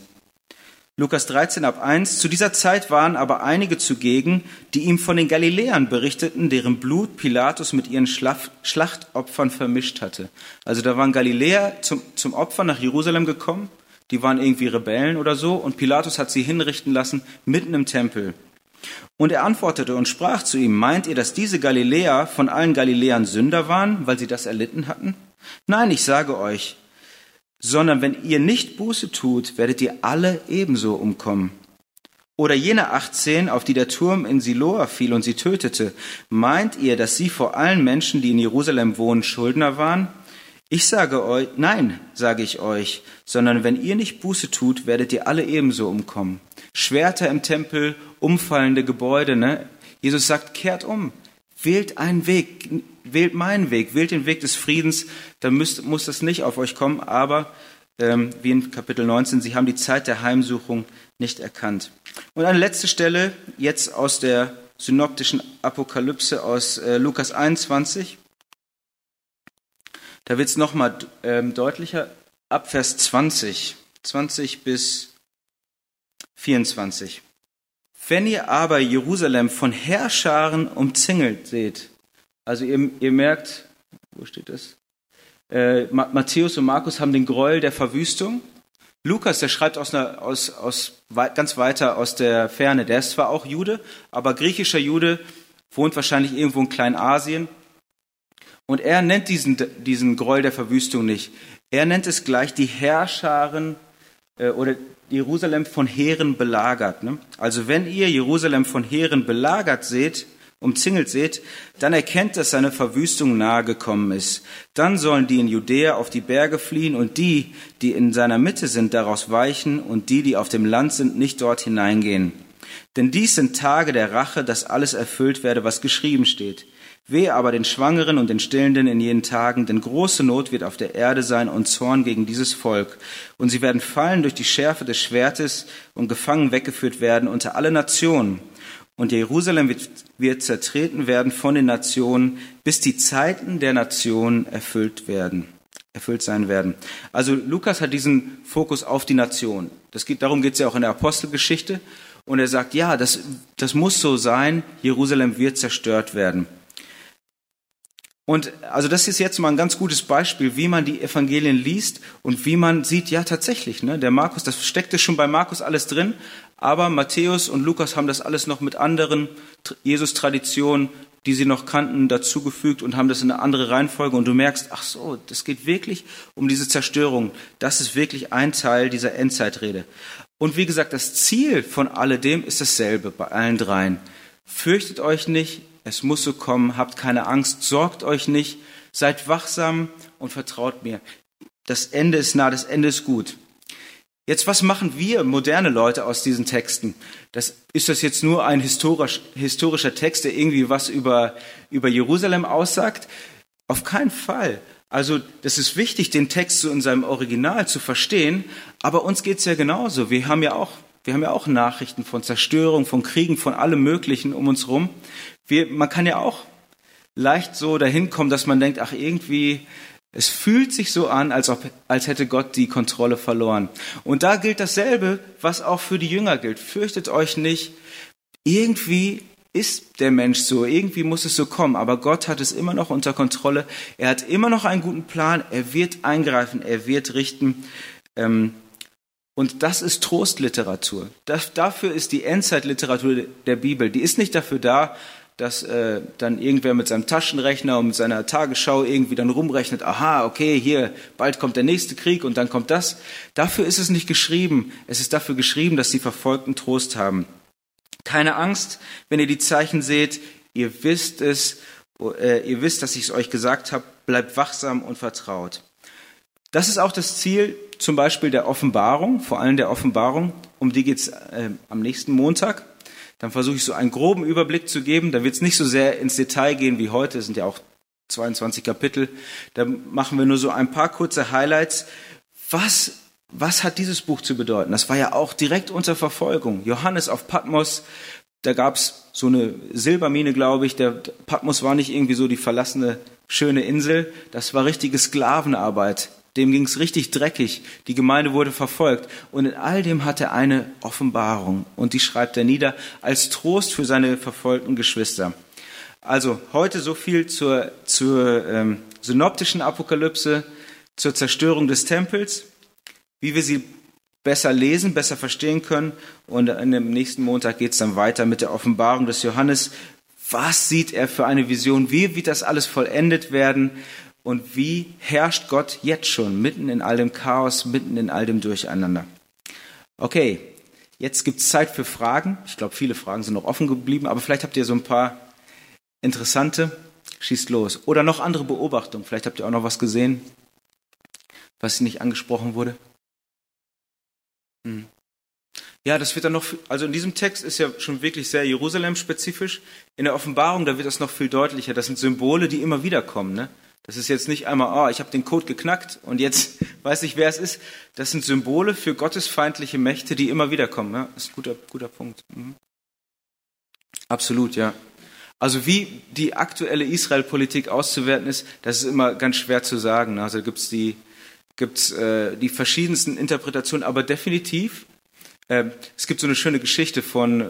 Lukas 13 ab 1. Zu dieser Zeit waren aber einige zugegen, die ihm von den Galiläern berichteten, deren Blut Pilatus mit ihren Schlachtopfern vermischt hatte. Also da waren Galiläer zum, zum Opfer nach Jerusalem gekommen, die waren irgendwie Rebellen oder so, und Pilatus hat sie hinrichten lassen mitten im Tempel. Und er antwortete und sprach zu ihm, meint ihr, dass diese Galiläer von allen Galiläern Sünder waren, weil sie das erlitten hatten? Nein, ich sage euch, sondern wenn ihr nicht Buße tut, werdet ihr alle ebenso umkommen. Oder jene 18, auf die der Turm in Siloa fiel und sie tötete, meint ihr, dass sie vor allen Menschen, die in Jerusalem wohnen, Schuldner waren? Ich sage euch, nein, sage ich euch, sondern wenn ihr nicht Buße tut, werdet ihr alle ebenso umkommen. Schwerter im Tempel, umfallende Gebäude, ne? Jesus sagt, kehrt um, wählt einen Weg, wählt meinen Weg, wählt den Weg des Friedens, dann müsst, muss das nicht auf euch kommen, aber ähm, wie in Kapitel 19, sie haben die Zeit der Heimsuchung nicht erkannt. Und eine letzte Stelle, jetzt aus der synoptischen Apokalypse aus äh, Lukas 21. Da wird es nochmal ähm, deutlicher, ab Vers 20, 20 bis 24. Wenn ihr aber Jerusalem von Herrscharen umzingelt seht, also ihr, ihr merkt, wo steht das? Äh, Matthäus und Markus haben den Gräuel der Verwüstung. Lukas, der schreibt aus, einer, aus, aus ganz weiter aus der Ferne. Der ist zwar auch Jude, aber griechischer Jude, wohnt wahrscheinlich irgendwo in Kleinasien. Und er nennt diesen, diesen Gräuel der Verwüstung nicht. Er nennt es gleich die Herrscharen äh, oder Jerusalem von Heeren belagert. Ne? Also wenn ihr Jerusalem von Heeren belagert seht, umzingelt seht, dann erkennt, dass seine Verwüstung nahe gekommen ist. Dann sollen die in Judäa auf die Berge fliehen und die, die in seiner Mitte sind, daraus weichen und die, die auf dem Land sind, nicht dort hineingehen. Denn dies sind Tage der Rache, dass alles erfüllt werde, was geschrieben steht. Wehe aber den Schwangeren und den Stillenden in jenen Tagen, denn große Not wird auf der Erde sein und Zorn gegen dieses Volk. Und sie werden fallen durch die Schärfe des Schwertes und gefangen weggeführt werden unter alle Nationen. Und Jerusalem wird, wird zertreten werden von den Nationen, bis die Zeiten der Nationen erfüllt werden, erfüllt sein werden. Also Lukas hat diesen Fokus auf die Nation. Das geht, darum geht es ja auch in der Apostelgeschichte. Und er sagt, ja, das, das muss so sein. Jerusalem wird zerstört werden. Und also das ist jetzt mal ein ganz gutes Beispiel, wie man die Evangelien liest und wie man sieht, ja tatsächlich, ne, der Markus, das steckte schon bei Markus alles drin, aber Matthäus und Lukas haben das alles noch mit anderen Jesus-Traditionen, die sie noch kannten, dazugefügt und haben das in eine andere Reihenfolge. Und du merkst, ach so, das geht wirklich um diese Zerstörung. Das ist wirklich ein Teil dieser Endzeitrede. Und wie gesagt, das Ziel von alledem ist dasselbe bei allen dreien. Fürchtet euch nicht, es muss so kommen, habt keine Angst, sorgt euch nicht, seid wachsam und vertraut mir. Das Ende ist nah, das Ende ist gut. Jetzt, was machen wir moderne Leute aus diesen Texten? Das, ist das jetzt nur ein historisch, historischer Text, der irgendwie was über, über Jerusalem aussagt? Auf keinen Fall. Also, das ist wichtig, den Text so in seinem Original zu verstehen, aber uns geht's ja genauso. Wir haben ja auch, wir haben ja auch Nachrichten von Zerstörung, von Kriegen, von allem Möglichen um uns rum. Man kann ja auch leicht so dahin kommen, dass man denkt, ach, irgendwie, es fühlt sich so an, als, ob, als hätte Gott die Kontrolle verloren. Und da gilt dasselbe, was auch für die Jünger gilt. Fürchtet euch nicht. Irgendwie ist der Mensch so, irgendwie muss es so kommen, aber Gott hat es immer noch unter Kontrolle. Er hat immer noch einen guten Plan. Er wird eingreifen, er wird richten. Ähm, und das ist Trostliteratur. Das, dafür ist die Endzeitliteratur der Bibel. Die ist nicht dafür da, dass äh, dann irgendwer mit seinem Taschenrechner und mit seiner Tagesschau irgendwie dann rumrechnet, aha, okay, hier, bald kommt der nächste Krieg und dann kommt das. Dafür ist es nicht geschrieben. Es ist dafür geschrieben, dass die Verfolgten Trost haben. Keine Angst, wenn ihr die Zeichen seht, ihr wisst es, äh, ihr wisst, dass ich es euch gesagt habe, bleibt wachsam und vertraut. Das ist auch das Ziel zum Beispiel der Offenbarung, vor allem der Offenbarung, um die geht es äh, am nächsten Montag dann versuche ich so einen groben Überblick zu geben. Da wird es nicht so sehr ins Detail gehen wie heute, es sind ja auch 22 Kapitel. Da machen wir nur so ein paar kurze Highlights. Was, was hat dieses Buch zu bedeuten? Das war ja auch direkt unter Verfolgung. Johannes auf Patmos, da gab's so eine Silbermine, glaube ich. Der Patmos war nicht irgendwie so die verlassene schöne Insel. Das war richtige Sklavenarbeit. Dem ging es richtig dreckig. Die Gemeinde wurde verfolgt. Und in all dem hat er eine Offenbarung. Und die schreibt er nieder als Trost für seine verfolgten Geschwister. Also heute so viel zur, zur ähm, synoptischen Apokalypse, zur Zerstörung des Tempels, wie wir sie besser lesen, besser verstehen können. Und an dem nächsten Montag geht es dann weiter mit der Offenbarung des Johannes. Was sieht er für eine Vision? Wie wird das alles vollendet werden? Und wie herrscht Gott jetzt schon mitten in all dem Chaos, mitten in all dem Durcheinander. Okay, jetzt gibt's Zeit für Fragen. Ich glaube, viele Fragen sind noch offen geblieben, aber vielleicht habt ihr so ein paar interessante. Schießt los. Oder noch andere Beobachtungen. Vielleicht habt ihr auch noch was gesehen, was nicht angesprochen wurde. Hm. Ja, das wird dann noch, also in diesem Text ist ja schon wirklich sehr Jerusalem-spezifisch. In der Offenbarung, da wird das noch viel deutlicher. Das sind Symbole, die immer wieder kommen. Ne? Das ist jetzt nicht einmal, oh, ich habe den Code geknackt und jetzt [LAUGHS] weiß ich, wer es ist. Das sind Symbole für gottesfeindliche Mächte, die immer wieder kommen. Ja? Das ist ein guter, guter Punkt. Mhm. Absolut, ja. Also wie die aktuelle Israel-Politik auszuwerten ist, das ist immer ganz schwer zu sagen. Also gibt's die, gibt's äh, die verschiedensten Interpretationen, aber definitiv äh, es gibt so eine schöne Geschichte von, äh,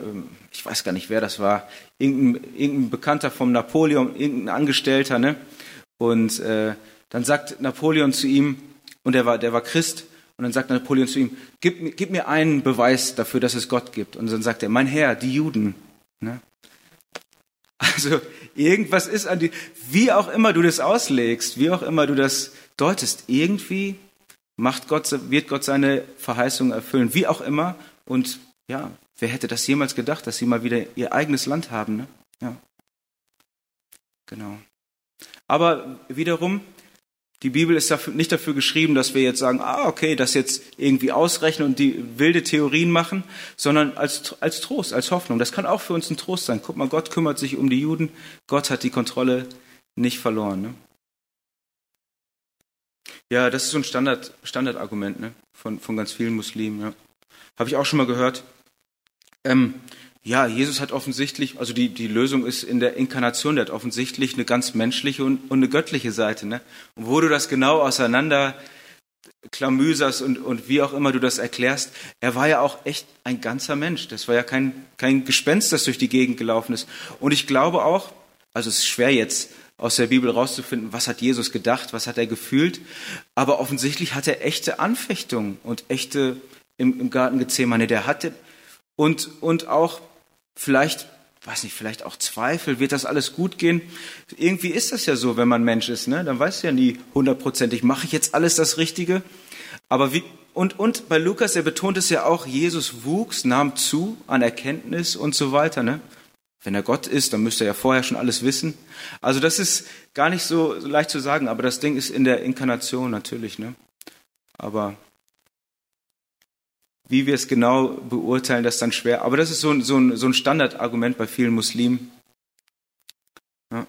ich weiß gar nicht, wer das war, irgendein, irgendein Bekannter vom Napoleon, irgendein Angestellter, ne? Und äh, dann sagt Napoleon zu ihm, und der war, der war Christ, und dann sagt Napoleon zu ihm, gib, gib mir einen Beweis dafür, dass es Gott gibt. Und dann sagt er, mein Herr, die Juden. Ne? [LAUGHS] Also irgendwas ist an die, wie auch immer du das auslegst, wie auch immer du das deutest, irgendwie macht Gott, wird Gott seine Verheißung erfüllen, wie auch immer. Und ja, wer hätte das jemals gedacht, dass sie mal wieder ihr eigenes Land haben? Ne? Ja, genau. Aber wiederum, die Bibel ist dafür, nicht dafür geschrieben, dass wir jetzt sagen, ah, okay, das jetzt irgendwie ausrechnen und die wilde Theorien machen, sondern als, als Trost, als Hoffnung. Das kann auch für uns ein Trost sein. Guck mal, Gott kümmert sich um die Juden. Gott hat die Kontrolle nicht verloren. Ne? Ja, das ist so ein Standard, Standardargument ne? von, von ganz vielen Muslimen. Ja. Habe ich auch schon mal gehört. Ähm, ja, Jesus hat offensichtlich, also die, die Lösung ist in der Inkarnation, der hat offensichtlich eine ganz menschliche und, und eine göttliche Seite. Ne? Und wo du das genau auseinander klamüserst und, und wie auch immer du das erklärst, er war ja auch echt ein ganzer Mensch. Das war ja kein, kein Gespenst, das durch die Gegend gelaufen ist. Und ich glaube auch, also es ist schwer jetzt aus der Bibel rauszufinden, was hat Jesus gedacht, was hat er gefühlt, aber offensichtlich hat er echte Anfechtungen und echte im, im Garten Gethsemane, der hatte und, und auch vielleicht, weiß nicht, vielleicht auch Zweifel, wird das alles gut gehen? Irgendwie ist das ja so, wenn man Mensch ist, ne? Dann weiß ja nie hundertprozentig, mache ich jetzt alles das Richtige? Aber wie, und, und bei Lukas, er betont es ja auch, Jesus wuchs, nahm zu an Erkenntnis und so weiter, ne? Wenn er Gott ist, dann müsste er ja vorher schon alles wissen. Also das ist gar nicht so leicht zu sagen, aber das Ding ist in der Inkarnation natürlich, ne? Aber wie wir es genau beurteilen, das ist dann schwer. Aber das ist so ein, so ein, so ein Standardargument bei vielen Muslimen. Ja.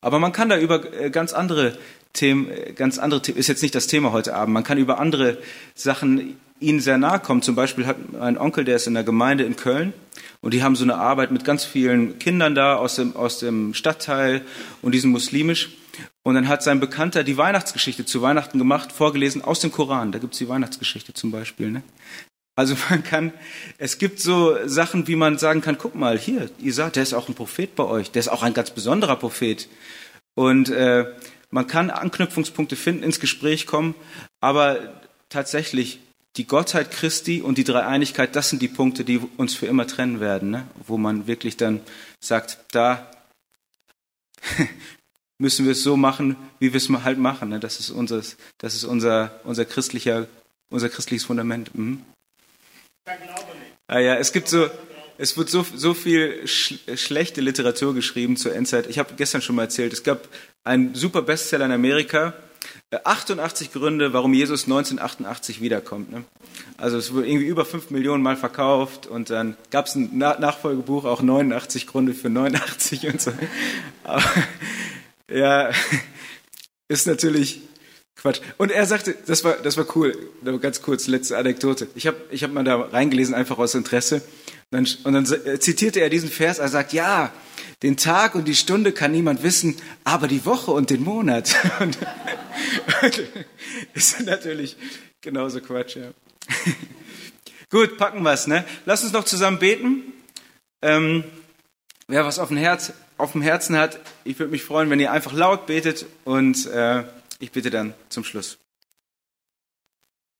Aber man kann da über äh, ganz andere Themen, äh, ganz andere Themen, ist jetzt nicht das Thema heute Abend, man kann über andere Sachen ihnen sehr nahe kommen. Zum Beispiel hat ein Onkel, der ist in der Gemeinde in Köln und die haben so eine Arbeit mit ganz vielen Kindern da aus dem, aus dem Stadtteil und die sind muslimisch. Und dann hat sein Bekannter die Weihnachtsgeschichte zu Weihnachten gemacht, vorgelesen aus dem Koran. Da gibt's die Weihnachtsgeschichte zum Beispiel. Ne? Also man kann, es gibt so Sachen, wie man sagen kann, guck mal, hier, Isa, der ist auch ein Prophet bei euch, der ist auch ein ganz besonderer Prophet. Und äh, man kann Anknüpfungspunkte finden, ins Gespräch kommen, aber tatsächlich die Gottheit Christi und die Dreieinigkeit, das sind die Punkte, die uns für immer trennen werden, ne? wo man wirklich dann sagt, da müssen wir es so machen, wie wir es halt machen. Ne? Das ist, unser, das ist unser, unser, christlicher, unser christliches Fundament. Mhm. Ah, ja, es gibt so, es wird so, so viel sch schlechte Literatur geschrieben zur Endzeit. Ich habe gestern schon mal erzählt, es gab einen super Bestseller in Amerika, 88 Gründe, warum Jesus 1988 wiederkommt. Ne? Also es wurde irgendwie über 5 Millionen Mal verkauft und dann gab es ein Nachfolgebuch, auch 89 Gründe für 89 und so. Aber ja, [LAUGHS] ist natürlich Quatsch. Und er sagte, das war, das war cool, ganz kurz, letzte Anekdote. Ich habe ich hab mal da reingelesen, einfach aus Interesse. Und dann, und dann zitierte er diesen Vers, er sagt, ja, den Tag und die Stunde kann niemand wissen, aber die Woche und den Monat. [LAUGHS] Und, [LAUGHS] ist natürlich genauso Quatsch, ja. Gut, packen wir's, ne? Lass uns noch zusammen beten. Ähm, wer was auf dem, Herz, auf dem Herzen hat, ich würde mich freuen, wenn ihr einfach laut betet und äh, ich bitte dann zum Schluss.